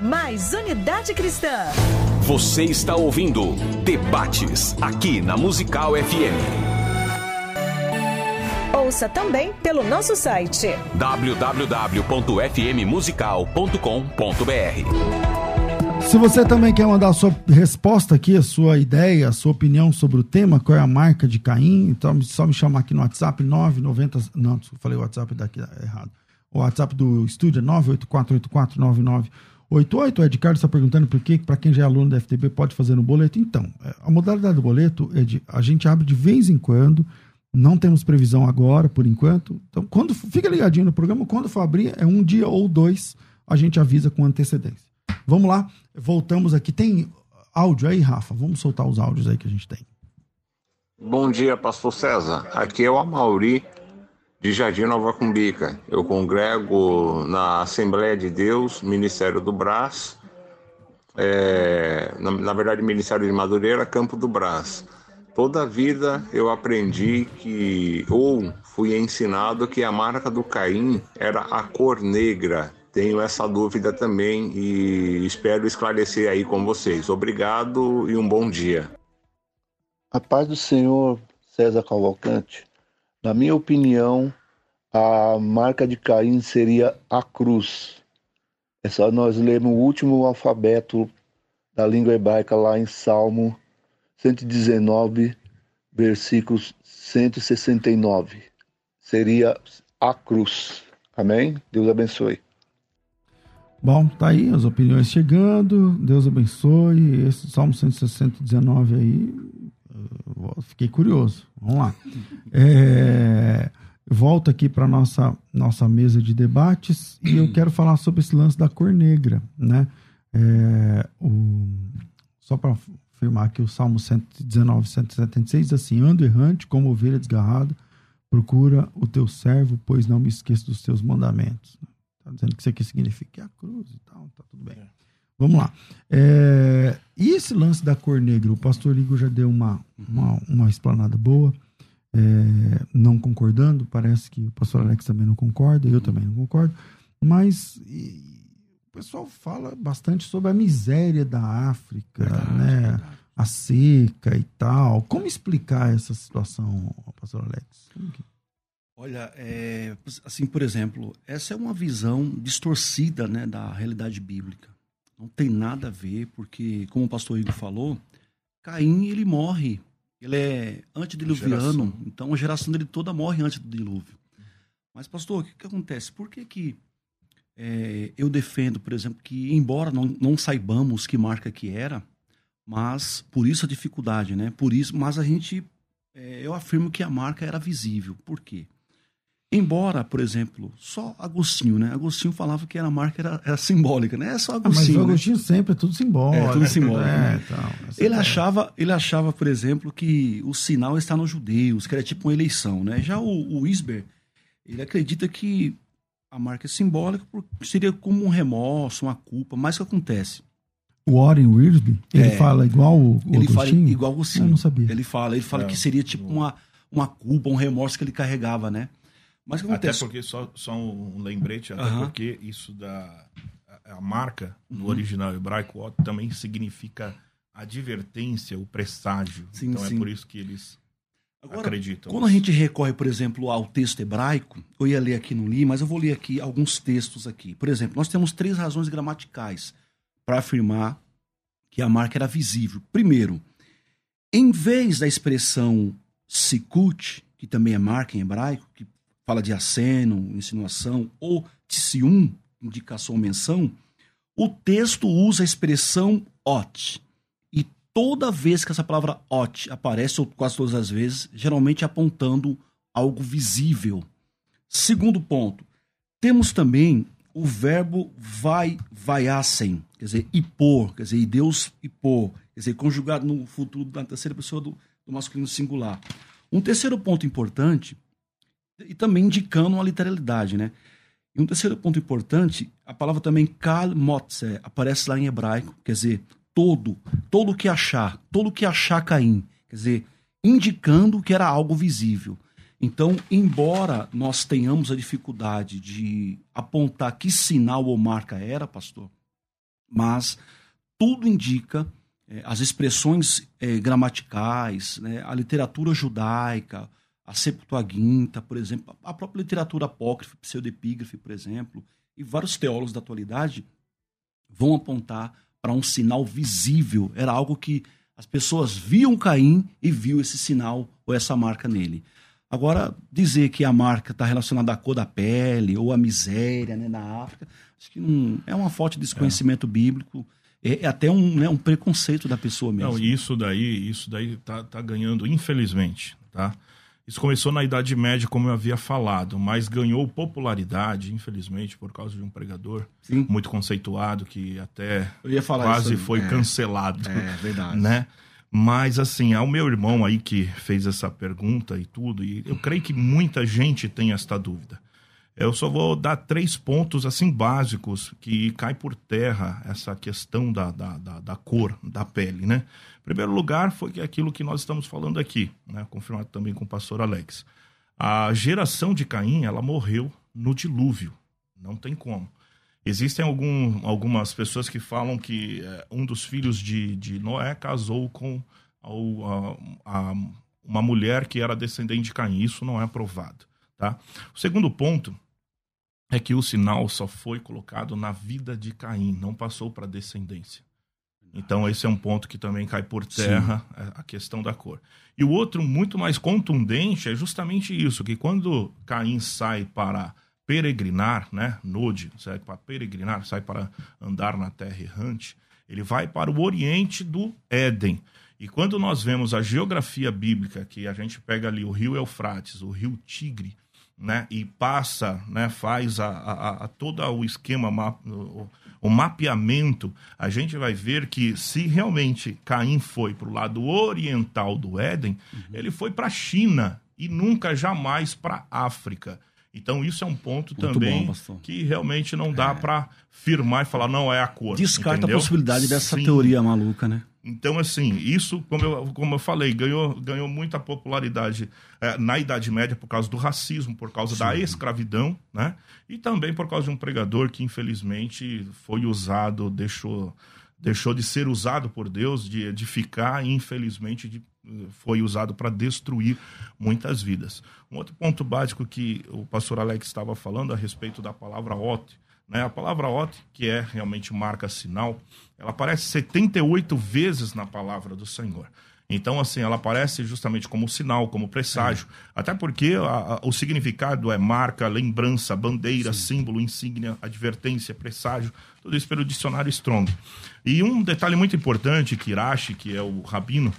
D: mais unidade cristã.
E: Você está ouvindo Debates aqui na Musical FM.
D: Ouça também pelo nosso site
E: www.fmmusical.com.br.
A: Se você também quer mandar a sua resposta aqui, a sua ideia, a sua opinião sobre o tema, qual é a marca de Caim, então só me chamar aqui no WhatsApp 990. Não, falei o WhatsApp daqui errado. O WhatsApp do estúdio é 9848499 88, o Ed Carlos está perguntando por que, para quem já é aluno da FTB, pode fazer no boleto. Então, é, a modalidade do boleto, é de, a gente abre de vez em quando, não temos previsão agora, por enquanto. Então, quando fica ligadinho no programa, quando for abrir, é um dia ou dois, a gente avisa com antecedência. Vamos lá, voltamos aqui. Tem áudio aí, Rafa? Vamos soltar os áudios aí que a gente tem.
F: Bom dia, pastor César. Aqui é o Amauri, de Jardim Nova Cumbica. Eu congrego na Assembleia de Deus, Ministério do Brás, é, na, na, verdade, Ministério de Madureira, Campo do Brás. Toda a vida eu aprendi que, ou fui ensinado que a marca do Caim era a cor negra. Tenho essa dúvida também e espero esclarecer aí com vocês. Obrigado e um bom dia.
G: A paz do Senhor, César Cavalcante. Na minha opinião, a marca de Caim seria a cruz. É só nós lermos o último alfabeto da língua hebraica lá em Salmo 119, versículos 169. Seria a cruz. Amém? Deus abençoe.
A: Bom, tá aí as opiniões chegando. Deus abençoe. Esse Salmo 119 aí, fiquei curioso. Vamos lá. É, volto aqui para nossa nossa mesa de debates e eu quero falar sobre esse lance da cor negra, né? É, o, só para afirmar aqui o Salmo 119, 176 diz assim: Ando errante como ovelha desgarrada, procura o teu servo, pois não me esqueço dos teus mandamentos. Está dizendo que isso aqui significa a cruz e tal, tá tudo bem. É. Vamos lá. É, e esse lance da cor negra, o pastor Ligo já deu uma, uma, uma explanada boa, é, não concordando, parece que o pastor Alex também não concorda, eu também não concordo, mas e, o pessoal fala bastante sobre a miséria da África, verdade, né? Verdade. A seca e tal. Como explicar essa situação, pastor Alex? Que...
B: Olha, é, assim, por exemplo, essa é uma visão distorcida né, da realidade bíblica. Não tem nada a ver, porque, como o pastor Igor falou, Caim ele morre. Ele é antediluviano, então a geração dele toda morre antes do dilúvio. Mas, pastor, o que, que acontece? Por que, que é, eu defendo, por exemplo, que, embora não, não saibamos que marca que era, mas por isso a dificuldade, né? Por isso, mas a gente, é, eu afirmo que a marca era visível. Por quê? Embora, por exemplo, só Agostinho, né? Agostinho falava que a marca era, era simbólica, né? É só
A: Ah, mas
B: Agostinho.
A: o
B: né?
A: Agostinho sempre é tudo simbólico.
B: É, tudo simbólico,
A: É,
B: né?
A: então,
B: Ele
A: é-
B: achava, ele achava, por exemplo, que o sinal está nos judeus, que era tipo uma eleição, né? Já o, o Isber, ele acredita que a marca é simbólica porque seria como um remorso, uma culpa, mas o que acontece?
A: O Warren Wiersbe, ele
B: É.
A: fala igual o, o
B: ele fala
A: Agostinho?
B: igual o Agostinho.
A: Eu não sabia.
B: Ele fala, ele fala
C: É.
B: que seria tipo uma, uma culpa, um remorso que ele carregava, né? Mas o que
C: Até
B: acontece?
C: porque, só, só um lembrete, até porque isso da a, a marca no
B: Uhum.
C: original hebraico ó, também significa advertência, o presságio.
B: Sim,
C: então
B: sim.
C: é por isso que eles
B: Agora,
C: acreditam.
B: Quando a gente recorre, por exemplo, ao texto hebraico, eu ia ler aqui, não li, mas eu vou ler aqui alguns textos aqui. Por exemplo, nós temos três razões gramaticais para afirmar que a marca era visível. Primeiro, em vez da expressão sikut, que também é marca em hebraico, que fala de aceno, insinuação, ou tisium, indicação ou menção, o texto usa a expressão ot. E toda vez que essa palavra ot aparece, ou quase todas as vezes, geralmente apontando algo visível. Segundo ponto, temos também o verbo vai, vaiassem, quer dizer, ipor, quer dizer, e Deus ipor, quer dizer, conjugado no futuro da terceira pessoa do, do masculino singular. Um terceiro ponto importante, e também indicando uma literalidade, né? E um terceiro ponto importante, a palavra também kal motze, aparece lá em hebraico, quer dizer, todo, todo que achar, todo que achar Caim, quer dizer, indicando que era algo visível. Então, embora nós tenhamos a dificuldade de apontar que sinal ou marca era, pastor, mas tudo indica, eh, as expressões eh, gramaticais, né, a literatura judaica, a Septuaginta, por exemplo, a própria literatura apócrifa, pseudepígrafe, por exemplo, e vários teólogos da atualidade vão apontar para um sinal visível. Era algo que as pessoas viam Caim e viu esse sinal ou essa marca nele. Agora, dizer que a marca está relacionada à cor da pele ou à miséria né, na África, acho que não, é uma de desconhecimento bíblico, é, é até um, né, um preconceito da pessoa mesmo.
C: Não, isso daí, isso daí tá, tá ganhando, infelizmente, tá? Isso começou na Idade Média, como eu havia falado, mas ganhou popularidade, infelizmente, por causa de um pregador
B: Sim.
C: muito conceituado que até quase foi
B: É.
C: cancelado,
B: É, verdade.
C: né? Mas assim, ao meu irmão aí que fez essa pergunta e tudo, e eu creio que muita gente tem esta dúvida. Eu só vou dar três pontos assim básicos que cai por terra essa questão da, da, da, da cor da pele, né? Em primeiro lugar, foi aquilo que nós estamos falando aqui, né? confirmado também com o pastor Alex. A geração de Caim, ela morreu no dilúvio. Não tem como. Existem algum, algumas pessoas que falam que eh, um dos filhos de, de Noé casou com a- a- uma mulher que era descendente de Caim. Isso não é provado. Tá? O segundo ponto é que o sinal só foi colocado na vida de Caim, não passou para a descendência. Então, esse é um ponto que também cai por terra, é, a questão da cor. E o outro, muito mais contundente, é justamente isso: que quando Caim sai para peregrinar, né? Node, sai para peregrinar, sai para andar na terra errante, ele vai para o oriente do Éden. E quando nós vemos a geografia bíblica, que a gente pega ali o rio Eufrates, o rio Tigre, né, e passa, né, faz a, a, a todo o esquema, ma- o, o mapeamento, a gente vai ver que se realmente Caim foi para o lado oriental do Éden, ele foi para a China e nunca jamais para a África. Então isso é um ponto
B: Muito
C: também
B: bom,
C: que realmente não dá para firmar e falar não é a cor.
B: Descarta
C: entendeu?
B: a possibilidade dessa
C: Sim.
B: teoria maluca, né?
C: Então, assim, isso, como eu, como eu falei, ganhou, ganhou muita popularidade eh, na Idade Média por causa do racismo, por causa da escravidão, né? E também por causa de um pregador que, infelizmente, foi usado, deixou, deixou de ser usado por Deus, de edificar, e, infelizmente, de- foi usado para destruir muitas vidas. Um outro ponto básico que o pastor Alex estava falando a respeito da palavra ot, né? A palavra ot, que é realmente marca sinal, ela aparece 78 vezes na palavra do Senhor. Então, assim, ela aparece justamente como sinal, como presságio. Até porque a- a- o significado é marca, lembrança, bandeira, símbolo, insígnia, advertência, presságio. Tudo isso pelo dicionário Strong. E um detalhe muito importante que Irache, que é o rabino,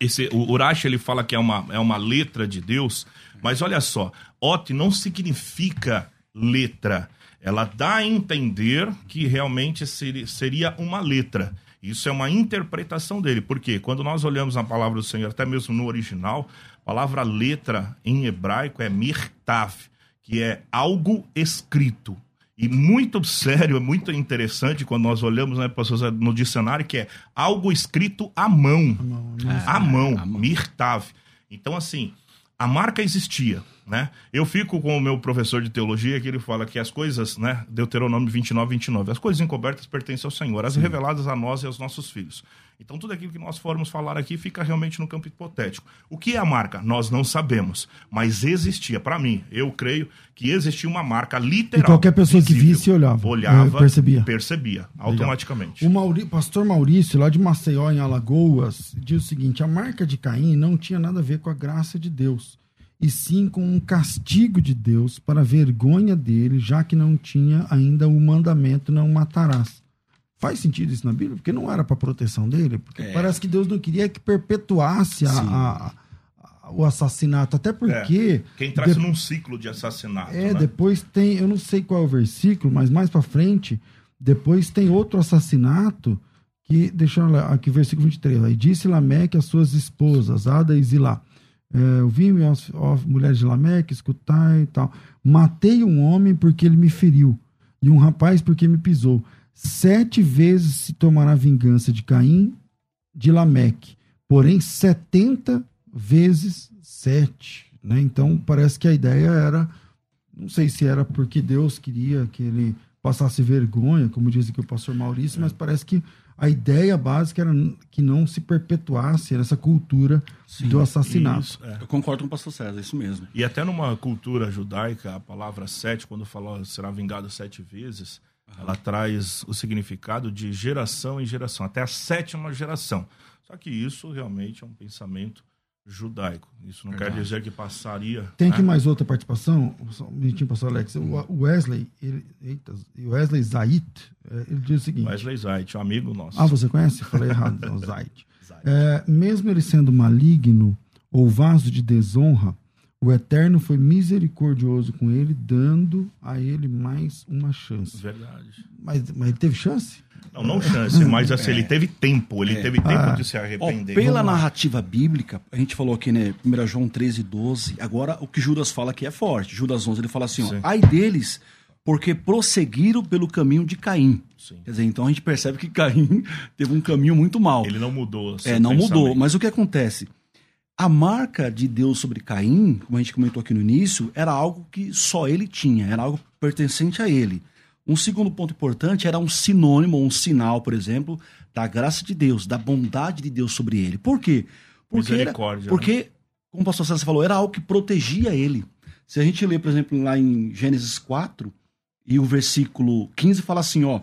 C: esse, o Urashi ele fala que é uma, é uma letra de Deus, mas olha só, Ot não significa letra. Ela dá a entender que realmente seria uma letra. Isso é uma interpretação dele. Porque quando nós olhamos a palavra do Senhor, até mesmo no original, a palavra letra em hebraico é mirtav, que é algo escrito. E muito sério, é muito interessante quando nós olhamos né, no dicionário, que é algo escrito à mão. À mão, né? à mão, à mão. mirtav. Então, assim, a marca existia, né? Eu fico com o meu professor de teologia que ele fala que as coisas, né, Deuteronômio 29, 29, as coisas encobertas pertencem ao Senhor, as Sim. reveladas a nós e aos nossos filhos. Então tudo aquilo que nós formos falar aqui fica realmente no campo hipotético. O que é a marca? Nós não sabemos, mas existia para mim. Eu creio que existia uma marca literal. E
A: qualquer pessoa visível, que visse olhava,
C: olhava, percebia, percebia automaticamente.
A: Legal. O Mauri, pastor Maurício lá de Maceió em Alagoas diz o seguinte: a marca de Caim não tinha nada a ver com a graça de Deus e sim com um castigo de Deus para a vergonha dele, já que não tinha ainda o mandamento não matarás. Faz sentido isso na Bíblia? Porque não era para proteção dele? Porque é. parece que Deus não queria que perpetuasse a, a, a, o assassinato. Até porque.
C: É. Quem traz de... num ciclo de assassinato.
A: É, né? depois tem. Eu não sei qual é o versículo, mas mais para frente, depois tem outro assassinato que. Deixa eu lá, aqui, versículo 23. Aí disse Lameque às suas esposas, Ada e Zilá. É, Ouvi-me, mulheres de Lameque, escutai e tal. Matei um homem porque ele me feriu, e um rapaz porque me pisou. Sete vezes se tomará vingança de Caim, de Lameque, porém setenta vezes sete. Né? Então parece que a ideia era, não sei se era porque Deus queria que ele passasse vergonha, como diz aqui o pastor Maurício, é. mas parece que a ideia básica era que não se perpetuasse essa cultura Sim, do assassinato. Isso,
B: é. Eu concordo com o pastor César, isso mesmo.
C: E até numa cultura judaica, a palavra sete, quando falou será vingado sete vezes. Ela traz o significado de geração em geração, até a sétima geração. Só que isso realmente é um pensamento judaico. Isso não Verdade. quer dizer que passaria.
A: Tem aqui né? mais outra participação. Um minutinho, pastor Alex. O Wesley, ele, eita, Wesley Zait, é, ele diz o seguinte:
C: Wesley Zait, um amigo nosso.
A: Ah, você conhece? Falei errado, (laughs) não, Zait. É, mesmo ele sendo maligno ou vaso de desonra, o Eterno foi misericordioso com ele, dando a ele mais uma chance.
C: Verdade.
A: Mas, mas ele teve chance?
C: Não, não chance, mas assim, é. ele teve tempo, ele é. teve tempo ah. de se arrepender.
B: Oh, pela narrativa bíblica, a gente falou aqui, né, 1 João 13, 12, agora o que Judas fala aqui é forte. Judas 11, ele fala assim, ó, ai deles, porque prosseguiram pelo caminho de Caim. Sim. Quer dizer, então a gente percebe que (laughs) Caim teve um caminho muito mal.
C: Ele não mudou.
B: É, não mudou, mas o que acontece? A marca de Deus sobre Caim, como a gente comentou aqui no início, era algo que só ele tinha, era algo pertencente a ele. Um segundo ponto importante era um sinônimo, um sinal, por exemplo, da graça de Deus, da bondade de Deus sobre ele. Por quê? Porque. Era, porque né? como o pastor César falou, era algo que protegia ele. Se a gente lê, por exemplo, lá em Gênesis 4, e o versículo 15 fala assim, ó,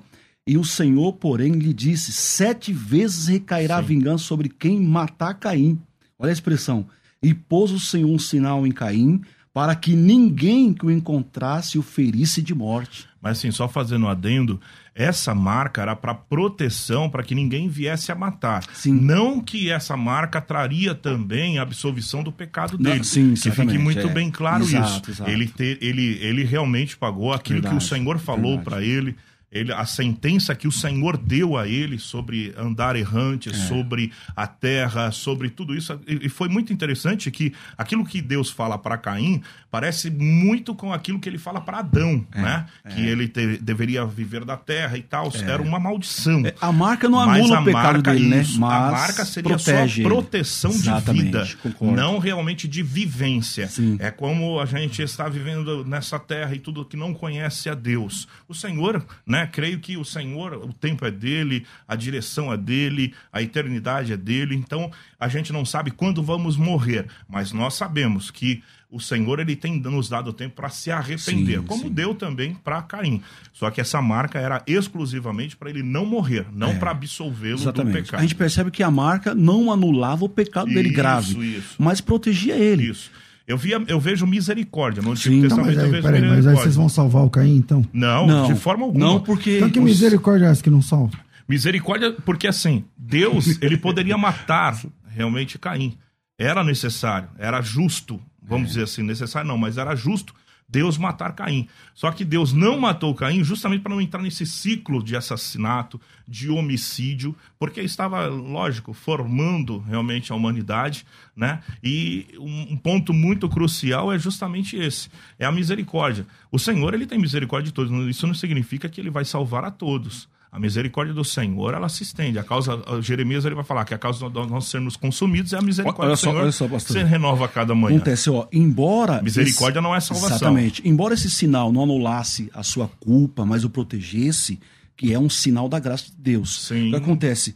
B: e o Senhor, porém, lhe disse, sete vezes recairá Sim. a vingança sobre quem matar Caim. Olha a expressão. E pôs o Senhor um sinal em Caim, para que ninguém que o encontrasse o ferisse de morte.
C: Mas assim, só fazendo um adendo, essa marca era para proteção, para que ninguém viesse a matar. Sim. Não que essa marca traria também a absolvição do pecado dele. Não,
B: sim,
C: que fique muito é. bem claro exato, isso. Exato. Ele, ter, ele, ele realmente pagou aquilo verdade, que o Senhor falou para ele ele, a sentença que o Senhor deu a ele sobre andar errante, é. sobre a terra, sobre tudo isso. E foi muito interessante que aquilo que Deus fala para Caim parece muito com aquilo que ele fala para Adão, é. né? É. Que ele te, deveria viver da terra e tal. É. Era uma maldição. É,
B: a marca não anula o pecado marca, dele, né?
C: isso, né? Mas a marca seria protege só proteção Exatamente, de vida, concordo. não realmente de vivência. Sim. É como a gente está vivendo nessa terra e tudo que não conhece a Deus. O Senhor, né? Creio que o Senhor, o tempo é dele, a direção é dele, a eternidade é dele. Então, a gente não sabe quando vamos morrer, mas nós sabemos que o Senhor ele tem nos dado tempo para se arrepender, sim, como sim. deu também para Caim. Só que essa marca era exclusivamente para ele não morrer, não é, para absolvê-lo do pecado.
B: A gente percebe que a marca não anulava o pecado dele isso, grave, isso. mas protegia ele.
C: Isso. Eu, via, eu vejo misericórdia no
A: Antigo Sim, Testamento. Não, mas, aí, peraí, mas aí vocês vão salvar o Caim, então?
C: Não, não de forma alguma.
B: Não, porque.
A: Então que misericórdia é essa que não salva?
C: Misericórdia, porque assim, Deus, ele poderia matar realmente Caim. Era necessário, era justo, vamos dizer assim, necessário não, mas era justo Deus matar Caim. Só que Deus não matou Caim justamente para não entrar nesse ciclo de assassinato, de homicídio, porque estava, lógico, formando realmente a humanidade, né? E um, ponto muito crucial é justamente esse, é a misericórdia. O Senhor, ele tem misericórdia de todos, isso não significa que ele vai salvar a todos. A misericórdia do Senhor, ela se estende. A causa, Jeremias ele vai falar que a causa de nós sermos consumidos é a misericórdia
B: Olha
C: do
B: só,
C: Senhor.
B: olha só, pastor.
C: se renova a cada manhã.
B: Acontece, ó, embora.
C: Misericórdia não é salvação.
B: Exatamente. Embora esse sinal não anulasse a sua culpa, mas o protegesse, que é um sinal da graça de Deus.
C: Sim.
B: O que acontece?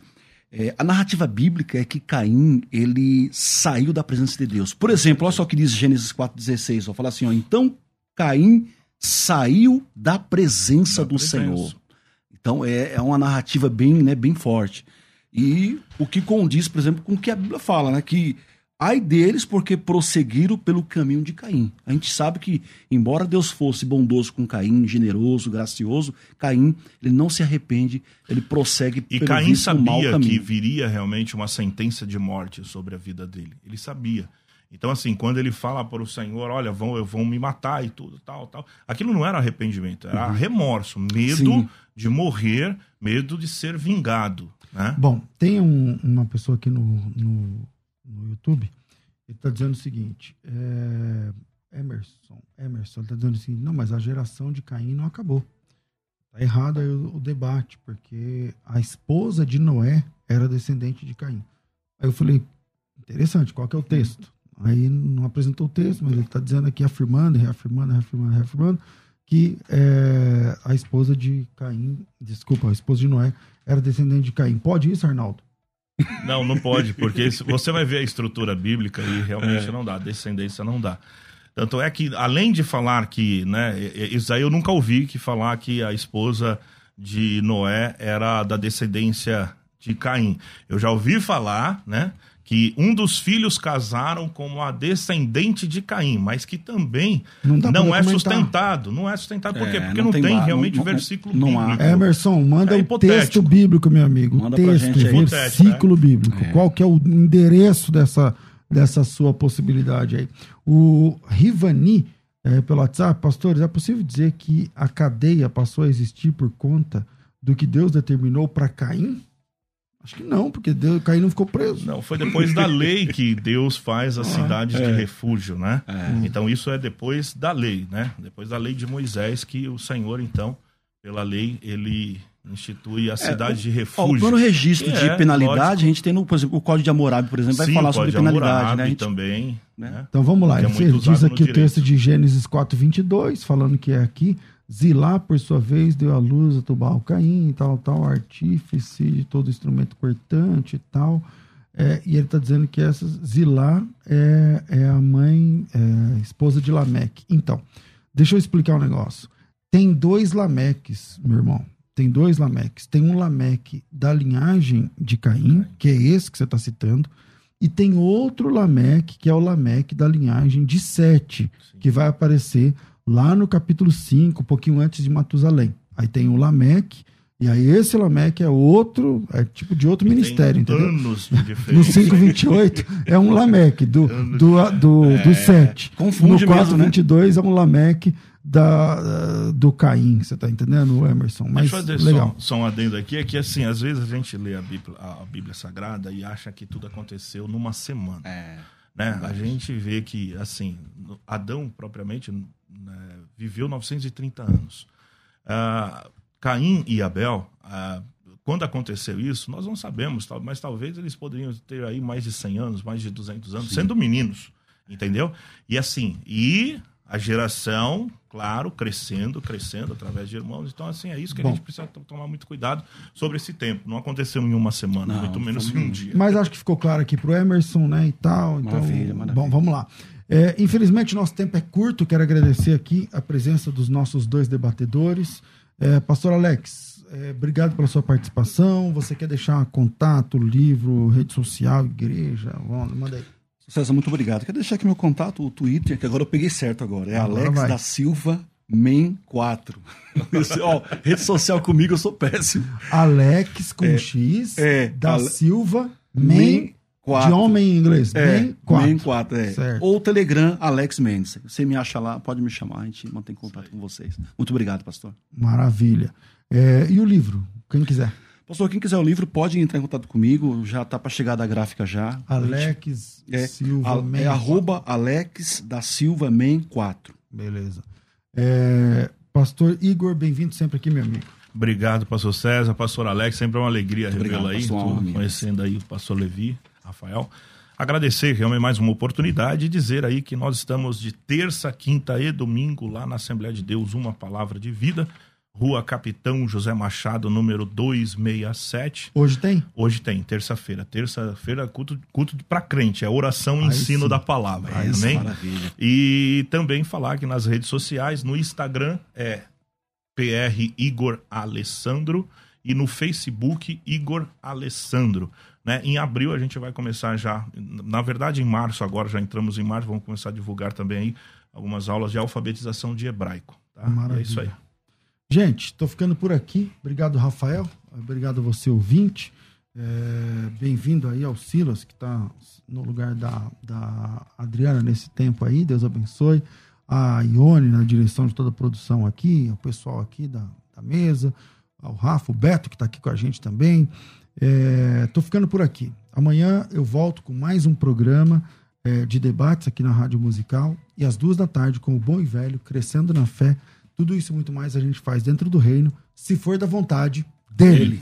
B: É, a narrativa bíblica é que Caim, ele saiu da presença de Deus. Por exemplo, olha só o que diz Gênesis 4,16. Ó, fala assim, ó, então Caim saiu da presença
C: Da
B: do
C: presença.
B: Senhor. Então é, é uma narrativa bem, né, bem forte. E o que condiz, por exemplo, com o que a Bíblia fala, né? Que ai deles porque prosseguiram pelo caminho de Caim. A gente sabe que, embora Deus fosse bondoso com Caim, generoso, gracioso, Caim, ele não se arrepende, ele prossegue
C: E
B: pelo
C: Caim sabia que viria realmente uma sentença de morte sobre a vida dele. Ele sabia. Então, assim, quando ele fala para o Senhor, olha, vão, vão me matar e tudo, tal, tal. Aquilo não era arrependimento, era remorso, medo
B: Uhum. Sim.
C: de morrer, medo de ser vingado. Né?
A: Bom, tem um- uma pessoa aqui no, no, no YouTube, ele está dizendo o seguinte, é, Emerson, Emerson, ele está dizendo o seguinte, não, mas a geração de Caim não acabou. Tá errado aí o, o debate, porque a esposa de Noé era descendente de Caim. Aí eu falei, interessante, qual que é o texto? Aí não apresentou o texto, mas ele está dizendo aqui, afirmando, reafirmando, reafirmando, reafirmando, que é, a esposa de Caim, desculpa, a esposa de Noé era descendente de Caim. Pode isso, Arnaldo?
C: Não, não pode, porque (laughs) você vai ver a estrutura bíblica e realmente não dá, descendência não dá. Tanto é que, além de falar que, né, isso aí eu nunca ouvi que falar que a esposa de Noé era da descendência de Caim. Eu já ouvi falar, né, que um dos filhos casaram com a descendente de Caim, mas que também
A: Não
C: não, é sustentado. Não é sustentado por quê?
B: É,
C: Porque
B: não
C: não,
B: tem
C: tem, realmente
B: não-
C: versículo
B: não há.
C: bíblico.
A: Emerson, manda
C: É
A: o texto bíblico, meu amigo.
B: Manda pra
A: texto,
B: gente aí.
A: versículo bíblico. Qual que é o endereço dessa, dessa sua possibilidade aí? O Rivani, é, pelo WhatsApp, pastores, é possível dizer que a cadeia passou a existir por conta do que Deus determinou para Caim? Acho que não, porque Deus, Caim não ficou preso.
C: Não, foi depois da lei que Deus faz as (laughs) cidades de refúgio, né? Então isso é depois da lei, né? Depois da lei de Moisés que o Senhor, então, pela lei, ele institui a cidade de
B: Ó,
C: refúgio.
B: no registro
C: Que
B: de
C: é,
B: penalidade,
C: lógico.
B: a gente tem, no, por exemplo, o Código de Hammurabi, por exemplo, vai
C: Sim,
B: falar
C: o
B: sobre penalidade,
C: Hammurabi
B: né? Gente-
C: também,
B: né?
C: né?
A: Então vamos lá,
C: é
A: ele diz aqui o
C: direito.
A: texto de Gênesis 4:22, falando que é aqui, Zilá, por sua vez, deu à luz a Tubal Caim, tal, tal, artífice de todo instrumento cortante e tal. É, e ele está dizendo que essa Zilá é, é a mãe, é, esposa de Lameque. Então, deixa eu explicar um negócio. Tem dois Lameques, meu irmão. Tem dois Lameques. Tem um Lameque da linhagem de Caim, que é esse que você está citando, e tem outro Lameque, que é o Lameque da linhagem de Sete, que vai aparecer lá no capítulo 5, um pouquinho antes de Matusalém. Aí tem o Lameque, e aí esse Lameque é outro, é tipo de outro ministério,
C: Tem
A: entendeu?
C: anos de
A: No
C: diferença.
A: 528 é um Lameque do, do, do, do 7.
B: confunde
A: no
B: mesmo, né?
A: 422 é um Lameque da, do Caim, você tá entendendo, Emerson? Mas
C: Deixa eu fazer
A: legal.
C: Só, só um adendo aqui, é que assim, às vezes a gente lê a Bíblia, a Bíblia Sagrada e acha que tudo aconteceu numa semana.
B: É.
C: né? A gente vê que, assim, no- Adão, propriamente, né, viveu 930 anos. Ah, Caim e Abel, ah, quando aconteceu isso, nós não sabemos, mas talvez eles poderiam ter aí mais de 100 anos, mais de 200 anos, sendo meninos, entendeu? E assim, e a geração, claro, crescendo, crescendo através de irmãos. Então, assim, é isso que
A: Bom.
C: a gente precisa to- tomar muito cuidado sobre esse tempo. Não aconteceu em uma semana,
B: Não,
C: muito menos em um dia.
A: Mas acho que ficou claro aqui pro Emerson, né, e tal. Então,
B: Maravilha, maravilha.
A: Bom, vamos lá. É, infelizmente, nosso tempo é curto. Quero agradecer aqui a presença dos nossos dois debatedores. É, Pastor Alex, é, obrigado pela sua participação. Você quer deixar contato, livro, rede social, igreja? Vamos, manda aí.
B: César, muito obrigado. Quero deixar aqui meu contato, o Twitter, que agora eu peguei certo agora. É
A: Agora
B: Alex
A: vai.
B: da Silva Men 4. (laughs) Esse, ó, rede social comigo eu sou péssimo.
A: Alex com X
B: é,
A: da
B: Ale-
A: Silva
B: Men
A: Men De homem em inglês.
B: É,
A: Man 4.
B: Man 4, é.
A: Certo.
B: Ou Telegram, Alex Mendes. Você me acha lá, pode me chamar, a gente mantém contato com vocês. Muito obrigado, pastor.
A: Maravilha. É, e o livro? Quem quiser.
B: Pastor, quem quiser o livro, pode entrar em contato comigo. Já tá para chegar da gráfica já.
A: Alex
B: É,
A: Silva
B: a-
A: Man
B: é arroba Alex da Silva Man 4.
A: Beleza. É, Pastor Igor, bem-vindo sempre aqui, meu amigo.
C: Obrigado, pastor César, pastor Alex, sempre é uma alegria revê-lo aí,
B: pastor,
C: conhecendo aí o pastor Levi, Rafael. Agradecer realmente mais uma oportunidade e dizer aí que nós estamos de terça, quinta e domingo lá na Assembleia de Deus, uma palavra de vida, Rua Capitão José Machado, número 267.
A: Hoje tem?
C: Hoje tem, terça-feira. Terça-feira, culto, culto para crente, é oração e ensino
A: sim.
C: da palavra. Amém?
B: Maravilha.
C: E também falar que nas redes sociais, no Instagram é PR Igor Alessandro e no Facebook Igor Alessandro. Né? Em abril a gente vai começar já, na verdade em março, agora já entramos em março, vamos começar a divulgar também aí algumas aulas de alfabetização de hebraico. Tá? E
A: Maravilha.
C: É isso aí.
A: Gente, tô ficando por aqui. Obrigado, Rafael. Obrigado a você, ouvinte. É, Bem-vindo aí ao Silas, que está no lugar da, da Adriana nesse tempo aí. Deus abençoe. A Ione na direção de toda a produção aqui, o pessoal aqui da, da mesa, ao Rafa, o Beto, que está aqui com a gente também. É, ficando por aqui. Amanhã eu volto com mais um programa é, de debates aqui na Rádio Musical. E às duas da tarde, com o Bom e Velho, Crescendo na Fé. Tudo isso e muito mais a gente faz dentro do reino, se for da vontade dele.